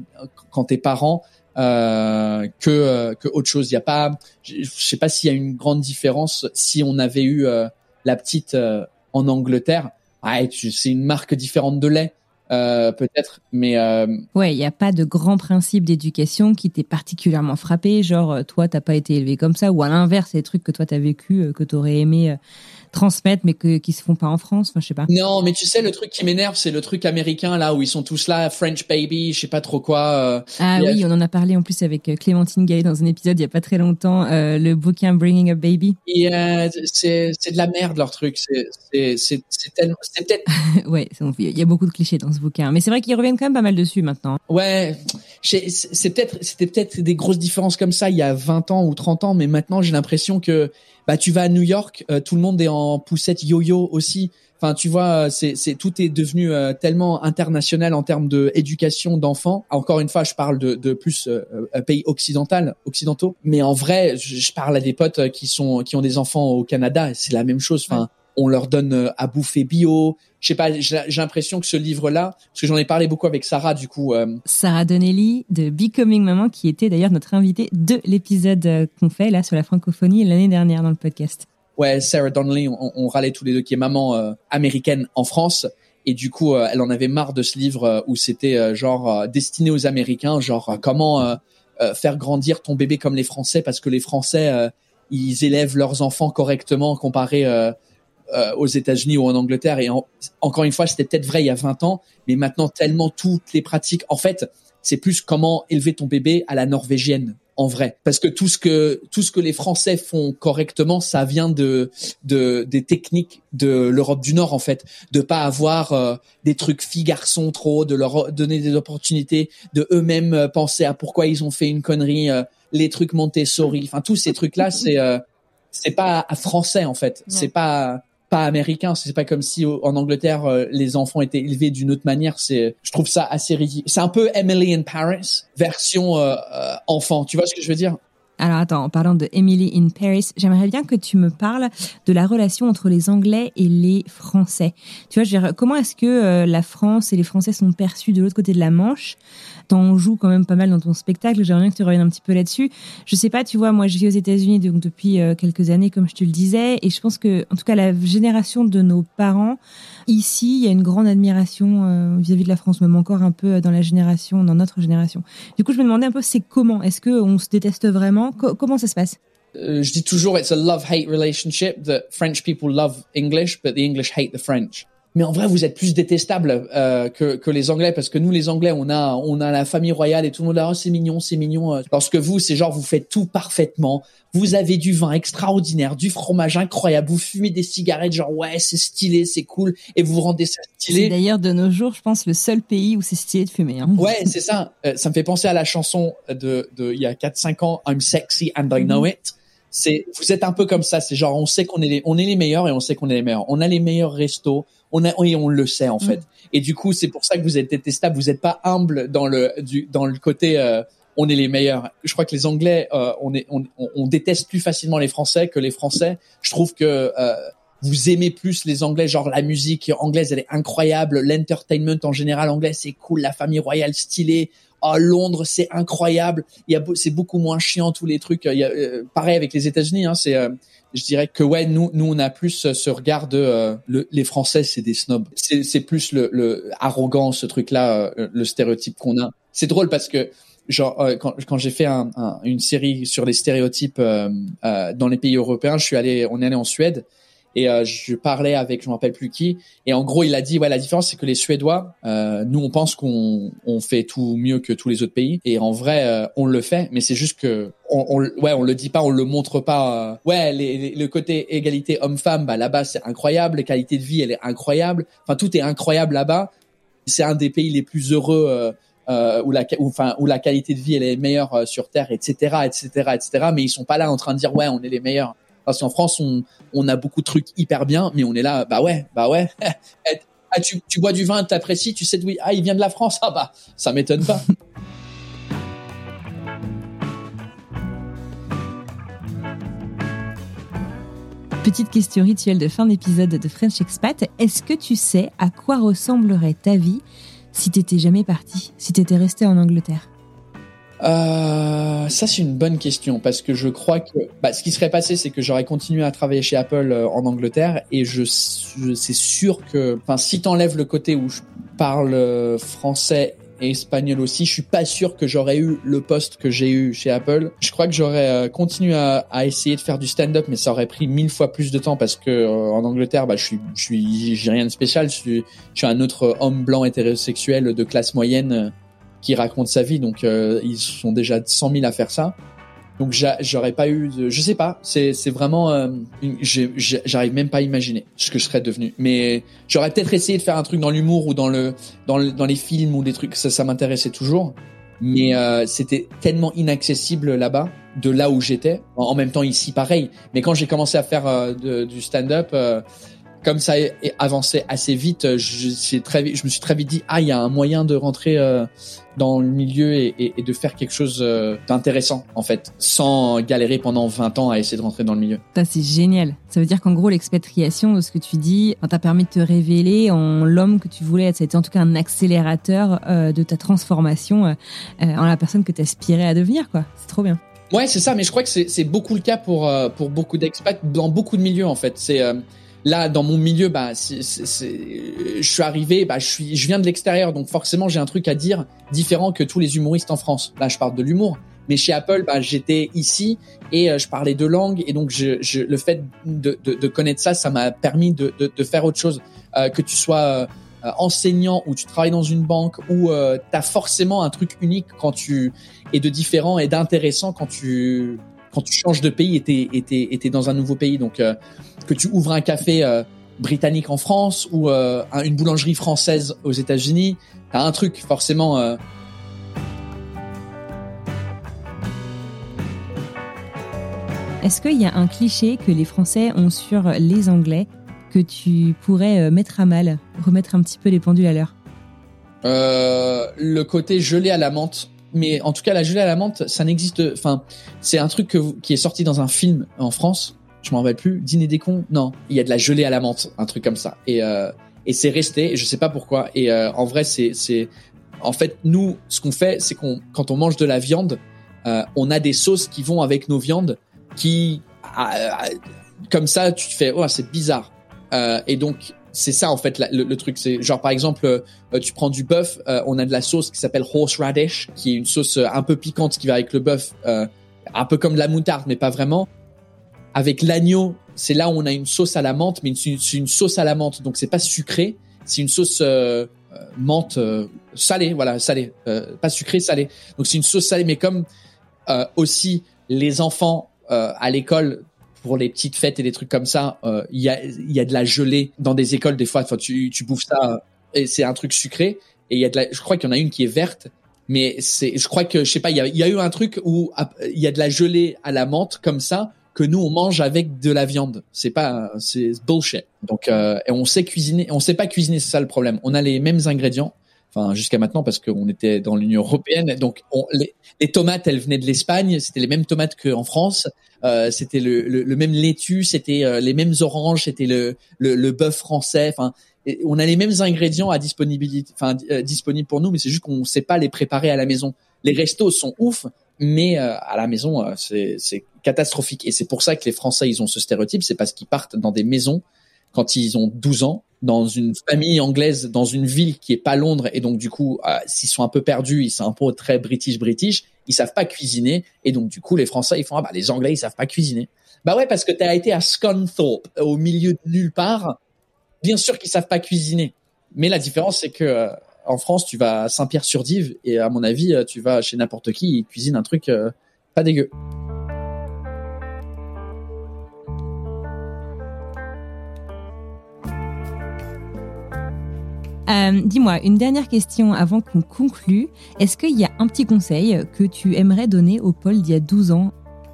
S2: quand t'es parent que que autre chose. Il y a pas, je sais pas s'il y a une grande différence si on avait eu la petite en Angleterre. Ah, c'est une marque différente de lait. Euh, peut-être, mais euh...
S1: ouais, il n'y a pas de grand principe d'éducation qui t'est particulièrement frappé, genre euh, toi t'as pas été élevé comme ça, ou à l'inverse, des trucs que toi t'as vécu, euh, que t'aurais aimé transmettre, mais que, qui se font pas en France. Enfin, je sais pas.
S2: Non, mais tu sais, le truc qui m'énerve, c'est le truc américain là où ils sont tous là, French baby, je sais pas trop quoi. Euh,
S1: ah oui, on en a parlé en plus avec euh, Clémentine Gay dans un épisode il y a pas très longtemps, euh, le bouquin Bringing a Baby.
S2: Yeah, c'est de la merde leur truc. C'est tellement c'est peut-être.
S1: ouais, il y a beaucoup de clichés dans ce bouquin, mais c'est vrai qu'ils reviennent quand même pas mal dessus maintenant.
S2: Ouais, c'est peut-être c'était peut-être des grosses différences comme ça il y a 20 ans ou 30 ans, mais maintenant j'ai l'impression que bah tu vas à New York, euh, tout le monde est en poussette yo-yo aussi. Enfin, tu vois, c'est, c'est tout est devenu euh, tellement international en termes de éducation d'enfants. Encore une fois, je parle de, de plus euh, pays occidental, occidentaux. Mais en vrai, je, parle à des potes qui sont qui ont des enfants au Canada, c'est la même chose. Enfin, on leur donne à bouffer bio je sais pas, j'ai l'impression que ce livre-là, parce que j'en ai parlé beaucoup avec Sarah, du coup. Euh...
S1: Sarah Donnelly de Becoming Maman, qui était d'ailleurs notre invitée de l'épisode euh, qu'on fait là sur la francophonie l'année dernière dans le podcast.
S2: Ouais, Sarah Donnelly, on, on râlait tous les deux, qui est maman euh, américaine en France. Et du coup, euh, elle en avait marre de ce livre où c'était genre destiné aux Américains, genre comment faire grandir ton bébé comme les Français, parce que les Français, ils élèvent leurs enfants correctement comparé euh, aux États-Unis ou en Angleterre. Et encore une fois, c'était peut-être vrai il y a 20 ans, mais maintenant tellement toutes les pratiques. En fait, c'est plus comment élever ton bébé à la norvégienne en vrai parce que tout ce que tout ce que les français font correctement ça vient de de des techniques de l'Europe du Nord en fait de pas avoir euh, des trucs filles garçons trop de leur donner des opportunités de eux-mêmes euh, penser à pourquoi ils ont fait une connerie les trucs Montessori enfin tous ces trucs là c'est c'est pas français en fait c'est pas américain. C'est pas comme si en Angleterre euh, les enfants étaient élevés d'une autre manière. C'est, je trouve ça assez ridicule. C'est un peu Emily in Paris version euh, euh, enfant. Tu vois ce que je veux dire?
S1: Alors attends, en parlant de Emily in Paris, j'aimerais bien que tu me parles de la relation entre les Anglais et les Français. Tu vois, comment est-ce que la France et les Français sont perçus de l'autre côté de la Manche? T'en joues quand même pas mal dans ton spectacle. J'aimerais bien que tu reviennes un petit peu là-dessus. Je sais pas, tu vois, moi je vis aux États-Unis donc depuis euh, quelques années, comme je te le disais, et je pense que, en tout cas, la génération de nos parents ici, il y a une grande admiration euh, vis-à-vis de la France, même encore un peu dans la génération, dans notre génération. Du coup, je me demandais un peu, c'est comment? Est-ce que on se déteste vraiment? Comment ça se passe?
S2: Euh, je dis toujours, it's a love-hate relationship. That French people love English, but the English hate the French mais en vrai vous êtes plus détestable euh, que, que les Anglais parce que nous les Anglais on a on a la famille royale et tout le monde là oh, c'est mignon c'est mignon parce que vous c'est genre vous faites tout parfaitement. Vous avez du vin extraordinaire du fromage incroyable vous fumez des cigarettes genre ouais c'est stylé c'est cool et vous rendez ça stylé.
S1: C'est d'ailleurs de nos jours je pense le seul pays où c'est stylé de fumer hein.
S2: ouais c'est ça. Euh, ça me fait penser à la chanson de de il y a 4 5 ans I'm sexy and I know it c'est vous êtes un peu comme ça c'est genre on sait qu'on est les on est les meilleurs et on sait qu'on est les meilleurs on a les meilleurs restos on a et on le sait en fait. Mm. Et du coup, c'est pour ça que vous êtes détestable. Vous n'êtes pas humble dans le du, dans le côté euh, on est les meilleurs. Je crois que les Anglais, euh, on est on, on, déteste plus facilement les Français que les Français. Je trouve que euh, vous aimez plus les Anglais, genre la musique anglaise, elle est incroyable. L'entertainment en général anglais, c'est cool. La famille royale stylée. Oh, Londres, c'est incroyable. Il y a, c'est beaucoup moins chiant tous les trucs. Il y a, pareil avec les États-Unis. Hein, c'est je dirais que ouais, nous, nous, on a plus ce regard de euh, le, les Français, c'est des snobs. C'est plus le, le, arrogant, ce truc-là, euh, le stéréotype qu'on a. C'est drôle parce que genre euh, quand, quand j'ai fait un, une série sur les stéréotypes dans les pays européens, je suis allé, on est allé en Suède et euh, je parlais avec je me rappelle plus qui. Et en gros il a dit ouais la différence c'est que les Suédois euh, nous on pense qu'on on fait tout mieux que tous les autres pays. Et en vrai euh, on le fait mais c'est juste que on, on, ouais on le dit pas on le montre pas euh, ouais les, le côté égalité homme-femme bah là-bas c'est incroyable. La qualité de vie elle est incroyable. Enfin tout est incroyable là-bas. C'est un des pays les plus heureux euh, où la enfin où la qualité de vie elle est meilleure sur terre etc etc etc mais ils sont pas là en train de dire ouais on est les meilleurs parce qu'en France, on, on a beaucoup de trucs hyper bien, mais on est là, bah ouais, bah ouais. ah, tu, tu bois du vin, t'apprécies, tu sais oui, ah, il vient de la France, ah bah, ça m'étonne pas.
S1: Petite question rituelle de fin d'épisode de French Expat. Est-ce que tu sais à quoi ressemblerait ta vie si t'étais jamais parti, si t'étais resté en Angleterre?
S2: Euh, ça c'est une bonne question parce que je crois que bah, ce qui serait passé c'est que j'aurais continué à travailler chez Apple euh, en Angleterre et je, c'est sûr que enfin si t'enlèves le côté où je parle euh, français et espagnol aussi, je suis pas sûr que j'aurais eu le poste que j'ai eu chez Apple. Je crois que j'aurais euh, continué à, à, essayer de faire du stand-up, mais ça aurait pris mille fois plus de temps parce que en Angleterre, bah, je suis, je suis, j'ai rien de spécial. Je suis, je suis un autre homme blanc hétérosexuel de classe moyenne qui raconte sa vie. Donc euh, ils sont déjà 100 000 à faire ça. Donc j'aurais pas eu, de, je sais pas, c'est vraiment, euh, j'arrive même pas à imaginer ce que je serais devenu. Mais j'aurais peut-être essayé de faire un truc dans l'humour ou dans le dans dans les films ou des trucs, ça ça m'intéressait toujours. Mais euh, c'était tellement inaccessible là-bas, de là où j'étais. En, même temps ici pareil. Mais quand j'ai commencé à faire euh, du stand-up comme ça a avancé assez vite, je, très, je me suis très vite dit ah il y a un moyen de rentrer euh, dans le milieu et, et, et, de faire quelque chose euh, d'intéressant en fait, sans galérer pendant 20 ans à essayer de rentrer dans le milieu.
S1: Ça c'est génial. Ça veut dire qu'en gros l'expatriation de ce que tu dis t'a permis de te révéler en l'homme que tu voulais être. Ça a été en tout cas un accélérateur euh, de ta transformation en la personne que tu aspirais à devenir quoi. C'est trop bien.
S2: Ouais c'est ça, mais je crois que c'est beaucoup le cas pour pour beaucoup d'expats dans beaucoup de milieux en fait. C'est Là, dans mon milieu, bah, c'est, je suis arrivé, bah, je suis, je viens de l'extérieur, donc forcément, j'ai un truc à dire différent que tous les humoristes en France. Là, je parle de l'humour. Mais chez Apple, bah, j'étais ici et euh, je parlais deux langues et donc je, je, le fait de, de, de, connaître ça, ça m'a permis de, de, faire autre chose. Euh, que tu sois euh, enseignant ou tu travailles dans une banque ou euh, tu as forcément un truc unique quand tu es de différent et d'intéressant quand tu quand tu changes de pays et t'es, dans un nouveau pays. Donc, euh, que tu ouvres un café euh, britannique en France ou euh, une boulangerie française aux États-Unis, t'as un truc forcément.
S1: Est-ce qu'il y a un cliché que les Français ont sur les Anglais que tu pourrais mettre à mal, remettre un petit peu les pendules à l'heure?
S2: Le côté gelé à la menthe mais en tout cas, la gelée à la menthe, ça n'existe. Enfin, c'est un truc qui est sorti dans un film en France. Je m'en rappelle plus. Dîner des cons? Non, il y a de la gelée à la menthe, un truc comme ça. Et euh, et c'est resté. Je sais pas pourquoi. Et euh, en vrai, c'est c'est en fait nous, ce qu'on fait, c'est qu'on quand on mange de la viande, euh, on a des sauces qui vont avec nos viandes, qui comme ça, tu te fais oh c'est bizarre. et donc c'est ça en fait le, truc. C'est genre par exemple, euh, tu prends du bœuf, euh, on a de la sauce qui s'appelle horseradish, qui est une sauce euh, un peu piquante qui va avec le bœuf, un peu comme de la moutarde, mais pas vraiment. Avec l'agneau, c'est là où on a une sauce à la menthe, mais c'est une, sauce à la menthe, donc c'est pas sucré, c'est une sauce menthe salée, voilà, salée, pas sucré, salée. Donc c'est une sauce salée, mais comme aussi les enfants à l'école pour les petites fêtes et des trucs comme ça, il euh, y, a, y a de la gelée dans des écoles des fois. Tu, tu bouffes ça et c'est un truc sucré. Et il y a de la, je crois qu'il y en a une qui est verte, mais c'est, je crois que je sais pas, il y a, y a eu un truc où il y a de la gelée à la menthe comme ça que nous on mange avec de la viande. C'est pas, c'est bullshit. Donc euh, et on sait cuisiner, on sait pas cuisiner, c'est ça le problème. On a les mêmes ingrédients, enfin jusqu'à maintenant parce qu'on était dans l'Union européenne. Donc on, les, tomates, elles venaient de l'Espagne, c'était les mêmes tomates qu'en France. Euh, c'était le, même laitue, c'était euh, les mêmes oranges, c'était le bœuf français. Enfin, on a les mêmes ingrédients à disponibilité, enfin euh, disponibles pour nous, mais c'est juste qu'on ne sait pas les préparer à la maison. Les restos sont ouf, mais à la maison c'est catastrophique. Et c'est pour ça que les Français ils ont ce stéréotype, c'est parce qu'ils partent dans des maisons quand ils ont 12 ans dans une famille anglaise, dans une ville qui est pas Londres, et donc du coup, s'ils sont un peu perdus, ils sont un peu très British British, ils savent pas cuisiner et donc du coup les Français ils font ah bah les Anglais ils savent pas cuisiner. Bah ouais parce que tu as été à Scunthorpe au milieu de nulle part. Bien sûr qu'ils savent pas cuisiner. Mais la différence c'est que euh, en France tu vas à Saint-Pierre-sur-Dive et à mon avis tu vas chez n'importe qui ils cuisinent un truc pas dégueu.
S1: Euh, dis-moi, une dernière question avant qu'on conclue. Est-ce qu'il y a un petit conseil que tu aimerais donner au Paul d'il y a 12 ans?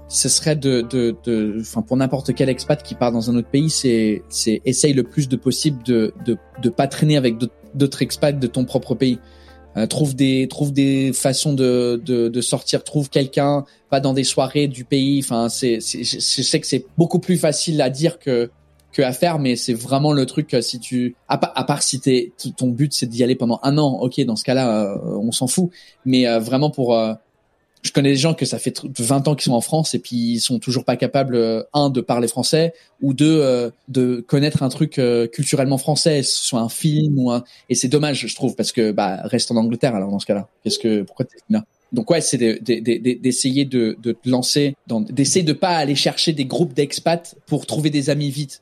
S2: Ce serait de, de, de, enfin pour n'importe quel expat qui part dans un autre pays, c'est, c'est essaye le plus de possible de, de, de pas traîner avec d'autres expats de ton propre pays. Euh, trouve des, trouve des façons de, de, de sortir, trouve quelqu'un, pas dans des soirées du pays. Enfin, c'est, c'est, je sais que c'est beaucoup plus facile à dire que que à faire, mais c'est vraiment le truc si tu, à, part si t'es, ton but c'est d'y aller pendant un an, ok, dans ce cas-là, euh, on s'en fout. Mais euh, vraiment pour, euh, je connais des gens que ça fait 20 ans qu'ils sont en France et puis ils sont toujours pas capables, un, de parler français ou deux, de connaître un truc culturellement français, soit un film ou un, et c'est dommage, je trouve, parce que bah reste en Angleterre alors dans ce cas-là. Qu'est-ce que, pourquoi t'es là? Donc ouais, c'est d'essayer de, de, de, te lancer, d'essayer de pas aller chercher des groupes d'expats pour trouver des amis vite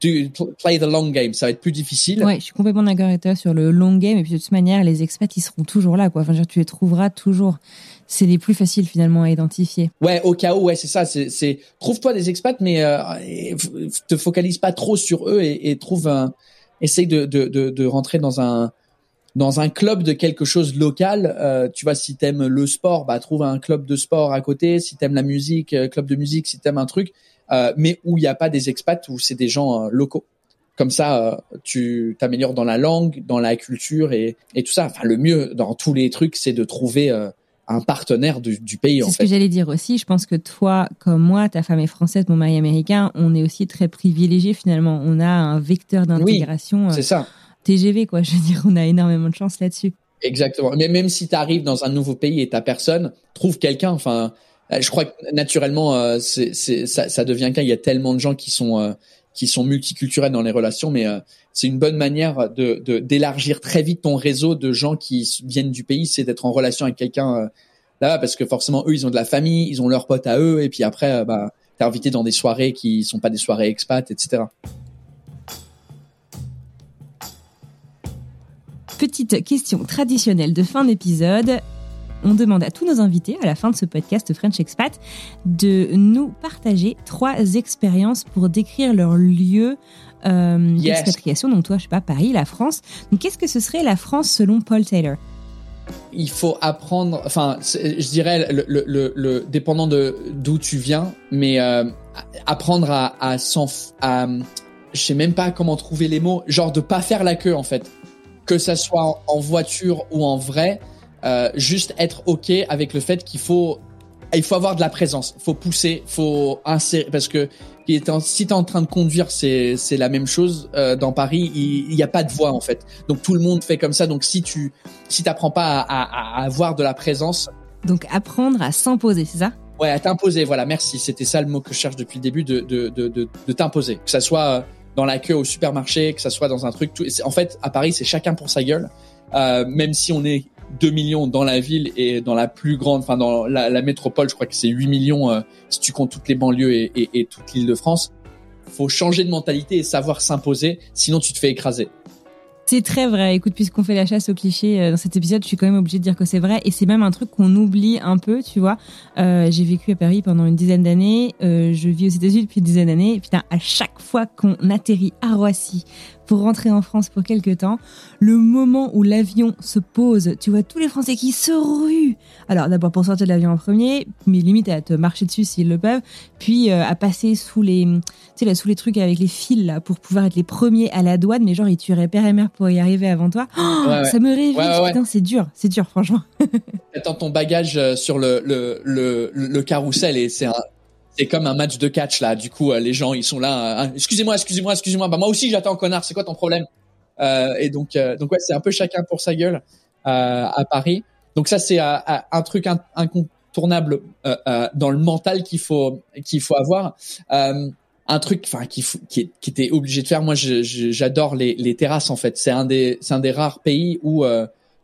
S2: play the long game, ça va être plus difficile.
S1: Ouais, je suis complètement d'accord avec toi sur le long game. Et puis de toute manière, les expats, ils seront toujours là, quoi. Enfin, dire, tu les trouveras toujours. C'est les plus faciles finalement à identifier.
S2: Ouais, au cas où, ouais, c'est ça. C'est, trouve-toi des expats, mais euh, te focalise pas trop sur eux et, et trouve un, essaye de, de, de, de, rentrer dans un dans un club de quelque chose local. Euh, tu vois, si t'aimes le sport, bah trouve un club de sport à côté. Si t'aimes la musique, euh, club de musique. Si t'aimes un truc mais où il n'y a pas des expats, où c'est des gens euh, locaux. Comme ça, euh, tu t'améliores dans la langue, dans la culture et, et tout ça. Enfin, le mieux dans tous les trucs, c'est de trouver un partenaire du, du pays.
S1: C'est ce que j'allais dire aussi. Je pense que toi, comme moi, ta femme est française, mon mari américain, on est aussi très privilégiés finalement. On a un vecteur d'intégration.
S2: Oui, c'est ça.
S1: TGV, quoi. Je veux dire, on a énormément de chance là-dessus.
S2: Exactement. Mais même si tu arrives dans un nouveau pays et t'as personne, trouve quelqu'un. Enfin, euh, je crois que naturellement, euh, c'est, ça, ça devient qu'un. Il y a tellement de gens qui sont euh, qui sont multiculturels dans les relations, mais c'est une bonne manière de, de d'élargir très vite ton réseau de gens qui viennent du pays, c'est d'être en relation avec quelqu'un là parce que forcément eux ils ont de la famille, ils ont leurs potes à eux et puis après bah t'es invité dans des soirées qui sont pas des soirées expats, etc.
S1: Petite question traditionnelle de fin d'épisode on demande à tous nos invités, à la fin de ce podcast French Expat, de nous partager trois expériences pour décrire leur lieu euh, d'expatriation. Donc toi, je sais pas, Paris, la France. Donc qu'est-ce que ce serait la France selon Paul Taylor?
S2: Il faut apprendre, enfin, je dirais, le, le, le, dépendant de d'où tu viens, mais euh, apprendre à, à, à, je sais même pas comment trouver les mots, genre de pas faire la queue en fait, que ça soit en voiture ou en vrai, euh, juste être ok avec le fait qu'il faut il faut avoir de la présence, faut pousser, faut insérer parce que si tu es en train de conduire, c'est c'est la même chose euh, dans Paris, il n'y a pas de voix en fait. Donc tout le monde fait comme ça. Donc si tu si t'apprends pas à, à, à, avoir de la présence,
S1: donc apprendre à s'imposer, c'est ça?
S2: Ouais, à t'imposer. Voilà, merci. C'était ça le mot que je cherche depuis le début de de de de, de t'imposer, que ça soit euh, dans la queue au supermarché, que ça soit dans un truc. Tout, en fait, à Paris, c'est chacun pour sa gueule. Euh, même si on est 2 millions dans la ville et dans la plus grande, enfin dans la, métropole, je crois que c'est 8 millions euh, si tu comptes toutes les banlieues et, toute l'île de France. Faut changer de mentalité et savoir s'imposer, sinon tu te fais écraser.
S1: C'est très vrai. Écoute, puisqu'on fait la chasse aux clichés euh, dans cet épisode, je suis quand même obligée de dire que c'est vrai. Et c'est même un truc qu'on oublie un peu, tu vois. Euh, j'ai vécu à Paris pendant une dizaine d'années. Je vis aux États-Unis depuis une dizaine d'années. Et putain, à chaque fois qu'on atterrit à Roissy pour rentrer en France pour quelques temps, le moment où l'avion se pose, tu vois tous les Français qui se ruent. Alors d'abord pour sortir de l'avion en premier, mais limite à te marcher dessus s'ils le peuvent, puis euh, à passer sous les, tu sais là, sous les trucs avec les fils là pour pouvoir être les premiers à la douane, mais genre ils tueraient père et mère pour y arriver avant toi. Oh, ça me réveille, putain c'est dur, c'est dur franchement.
S2: Attends ton bagage euh, sur le le le, le carrousel et c'est un c'est comme un match de catch là. Du coup, euh, les gens ils sont là. Euh, excusez-moi, excusez-moi, excusez-moi. Bah moi aussi j'attends connard. C'est quoi ton problème? Euh, Et donc euh, donc ouais, c'est un peu chacun pour sa gueule à Paris. Donc ça c'est un truc incontournable dans le mental qu'il faut qu'il faut avoir. un truc enfin qui, qui qui était obligé de faire. Moi j'adore les, les terrasses en fait. C'est un des c'est un des rares pays où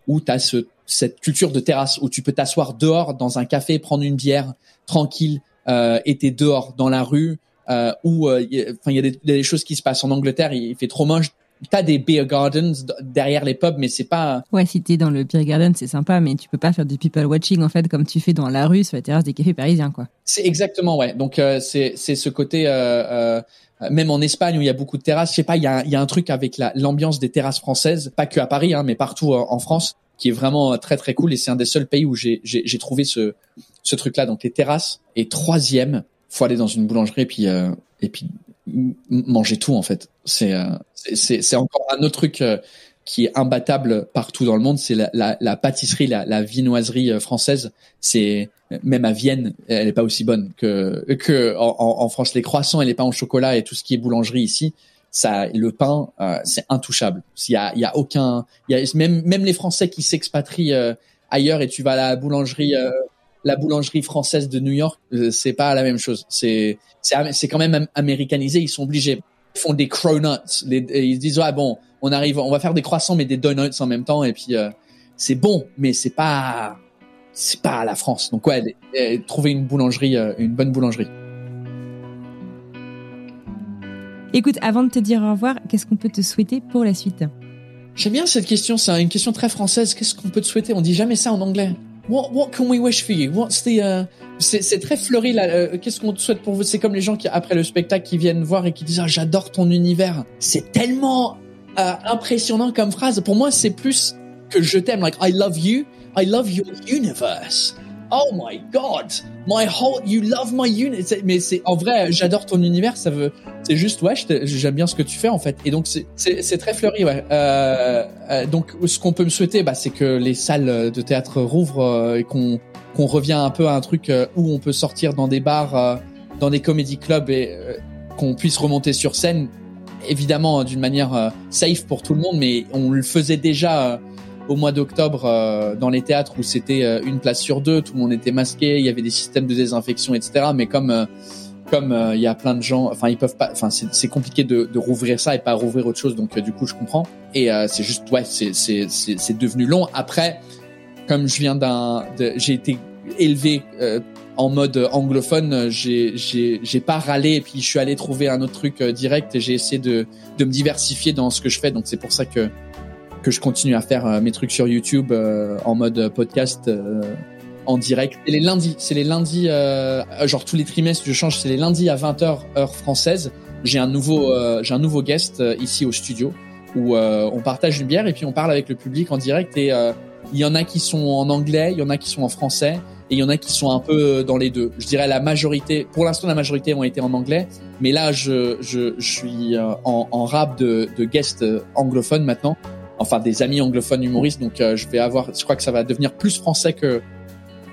S2: où t'as ce cette culture de terrasse où tu peux t'asseoir dehors dans un café, prendre une bière tranquille, euh, t'es dehors dans la rue, euh, où enfin il y, a des, des choses qui se passent en Angleterre, il fait trop moche, t'as des beer gardens derrière les pubs, mais c'est pas.
S1: Ouais, si t'es dans le beer garden, c'est sympa, mais tu peux pas faire du people watching en fait comme tu fais dans la rue sur la terrasse des cafés parisiens, quoi.
S2: C'est exactement ouais. Donc euh, c'est c'est ce côté. Euh, euh, même en Espagne où il y a beaucoup de terrasses, je sais pas, il y a, il y a un truc avec l'ambiance des terrasses françaises, pas que à Paris, hein, mais partout en France, qui est vraiment très très cool. Et c'est un des seuls pays où j'ai j'ai trouvé ce ce truc-là. Donc les terrasses. Et troisième, faut aller dans une boulangerie et puis et puis manger tout en fait. C'est c'est c'est encore un autre truc euh, qui est imbattable partout dans le monde, c'est la, la, la, pâtisserie, la, la viennoiserie euh, française. C'est même à Vienne, elle est pas aussi bonne que que en, en, France. Les croissants et les pains au chocolat et tout ce qui est boulangerie ici, ça, le pain, euh, c'est intouchable. Il y a, il y a aucun, il y a même même les Français qui s'expatrient ailleurs et tu vas à la boulangerie la boulangerie française de New York, c'est pas la même chose. C'est c'est quand même américanisé. Ils sont obligés font des cronuts. Les, ils disent ah bon, on arrive, on va faire des croissants mais des donuts en même temps et puis euh, c'est bon, mais c'est pas c'est pas à la France. Donc ouais, trouver une boulangerie, euh, une bonne boulangerie.
S1: Écoute, avant de te dire au revoir, qu'est-ce qu'on peut te souhaiter pour la suite?
S2: J'aime bien cette question, c'est une question très française. Qu'est-ce qu'on peut te souhaiter? On dit jamais ça en anglais. What, what can we wish for you? What's the, uh... c'est très fleuri là. Euh, qu'est-ce qu'on te souhaite pour vous? C'est comme les gens qui après le spectacle qui viennent voir et qui disent ah j'adore ton univers. C'est tellement euh, impressionnant comme phrase. Pour moi c'est plus que je t'aime. Like I love you. I love your universe oh my god, my whole, you love my unit. Mais c'est en vrai, j'adore ton univers. Ça veut, c'est juste ouais, j'aime bien ce que tu fais en fait. Et donc c'est très fleuri ouais. Euh, euh, donc ce qu'on peut me souhaiter, bah, c'est que les salles de théâtre rouvrent euh, et qu'on qu'on revient un peu à un truc euh, où on peut sortir dans des bars, euh, dans des comédie clubs et qu'on puisse remonter sur scène. Évidemment d'une manière safe pour tout le monde, mais on le faisait déjà au mois d'octobre euh, dans les théâtres où c'était euh, une place sur deux, tout le monde était masqué, il y avait des systèmes de désinfection, etc. Mais comme euh, comme il y a plein de gens, enfin ils peuvent pas, enfin c'est compliqué de, de, rouvrir ça et pas rouvrir autre chose, donc du coup je comprends. Et c'est juste ouais, c'est c'est c'est devenu long. Après, comme je viens d'un, j'ai été élevé en mode anglophone, j'ai j'ai j'ai pas râlé et puis je suis allé trouver un autre truc direct et j'ai essayé de de me diversifier dans ce que je fais. Donc c'est pour ça que que je continue à faire euh, mes trucs sur YouTube euh, en mode podcast euh, en direct. Et les lundis, c'est les lundis, genre tous les trimestres, je change, c'est les lundis à 20h heure française. J'ai un nouveau, j'ai un nouveau guest ici au studio où on partage une bière et puis on parle avec le public en direct. Et il y en a qui sont en anglais, il y en a qui sont en français et il y en a qui sont un peu dans les deux. Je dirais la majorité, pour l'instant la majorité ont été en anglais, mais là je, je, je suis en, en rap de, de guest anglophone maintenant enfin des amis anglophones humoristes. Donc euh, je vais avoir, je crois que ça va devenir plus français que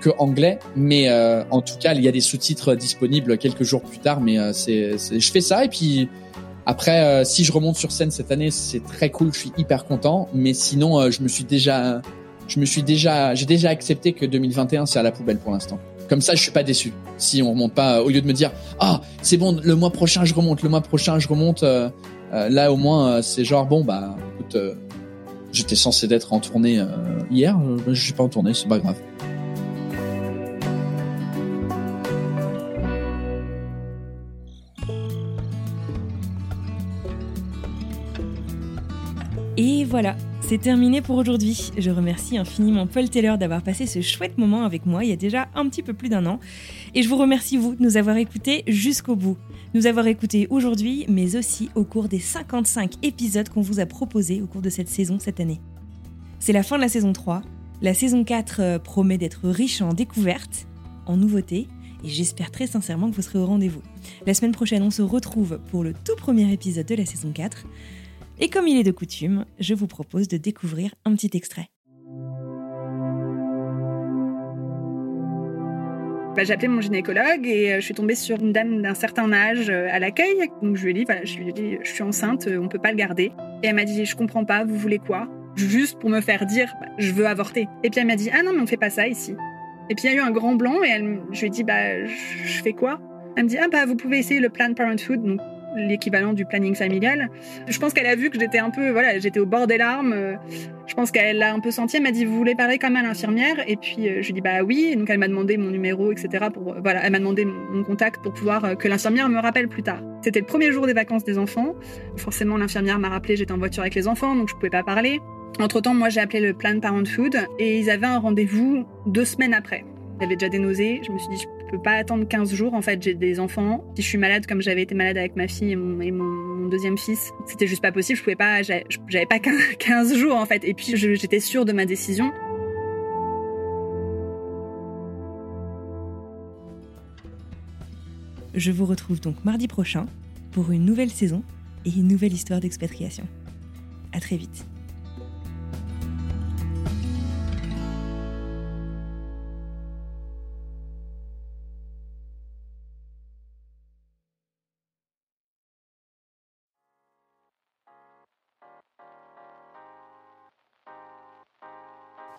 S2: que anglais, mais euh, en tout cas il y a des sous-titres disponibles quelques jours plus tard. Mais euh, c'est, je fais ça et puis après si je remonte sur scène cette année, c'est très cool, je suis hyper content. Mais sinon je me suis déjà, je me suis déjà, j'ai déjà accepté que 2021 c'est à la poubelle pour l'instant. Comme ça, je suis pas déçu. Si on remonte pas, au lieu de me dire ah c'est bon, le mois prochain je remonte, le mois prochain je remonte. là au moins c'est genre bon bah écoute J'étais censé d'être en tournée euh, hier, euh, je suis pas en tournée, c'est pas grave.
S1: Et voilà, c'est terminé pour aujourd'hui. Je remercie infiniment Paul Taylor d'avoir passé ce chouette moment avec moi il y a déjà un petit peu plus d'un an. Et je vous remercie, vous, de nous avoir écoutés jusqu'au bout. Nous avoir écoutés aujourd'hui, mais aussi au cours des 55 épisodes qu'on vous a proposés au cours de cette saison cette année. C'est la fin de la saison 3. La saison 4 euh, promet d'être riche en découvertes, en nouveautés, et j'espère très sincèrement que vous serez au rendez-vous. La semaine prochaine, on se retrouve pour le tout premier épisode de la saison 4. Et comme il est de coutume, je vous propose de découvrir un petit extrait.
S3: Bah, j'ai appelé mon gynécologue et euh, je suis tombée sur une dame d'un certain âge euh, à l'accueil. Donc je lui ai dit, voilà, je lui ai dit, je suis enceinte, euh, on peut pas le garder. Et elle m'a dit, je comprends pas, vous voulez quoi? Juste pour me faire dire, bah, je veux avorter. Et puis elle m'a dit, ah non, mais on fait pas ça ici. Et puis il y a eu un grand blanc et elle, je lui ai dit, bah, je fais quoi? Elle me dit, ah bah, vous pouvez essayer le Planned Parenthood. L'équivalent du planning familial. Je pense qu'elle a vu que j'étais un peu, voilà, j'étais au bord des larmes. Je pense qu'elle l'a un peu senti. Elle m'a dit, vous voulez parler comme à l'infirmière? Et puis je lui dis, bah oui. donc elle m'a demandé mon numéro, etc. Pour, voilà, elle m'a demandé mon contact pour pouvoir que l'infirmière me rappelle plus tard. C'était le premier jour des vacances des enfants. Forcément, l'infirmière m'a rappelé, j'étais en voiture avec les enfants, donc je pouvais pas parler. Entre temps, moi, j'ai appelé le Planned Parenthood et ils avaient un rendez-vous deux semaines après. J'avais déjà des nausées. Je me suis dit, je peux pas attendre 15 jours. En fait, j'ai des enfants. Si je suis malade, comme j'avais été malade avec ma fille et mon, deuxième fils, c'était juste pas possible. Je pouvais pas, j'avais pas 15 jours, en fait. Et puis, j'étais sûre de ma décision.
S4: Je vous retrouve donc mardi prochain pour une nouvelle saison et une nouvelle histoire d'expatriation. À très vite.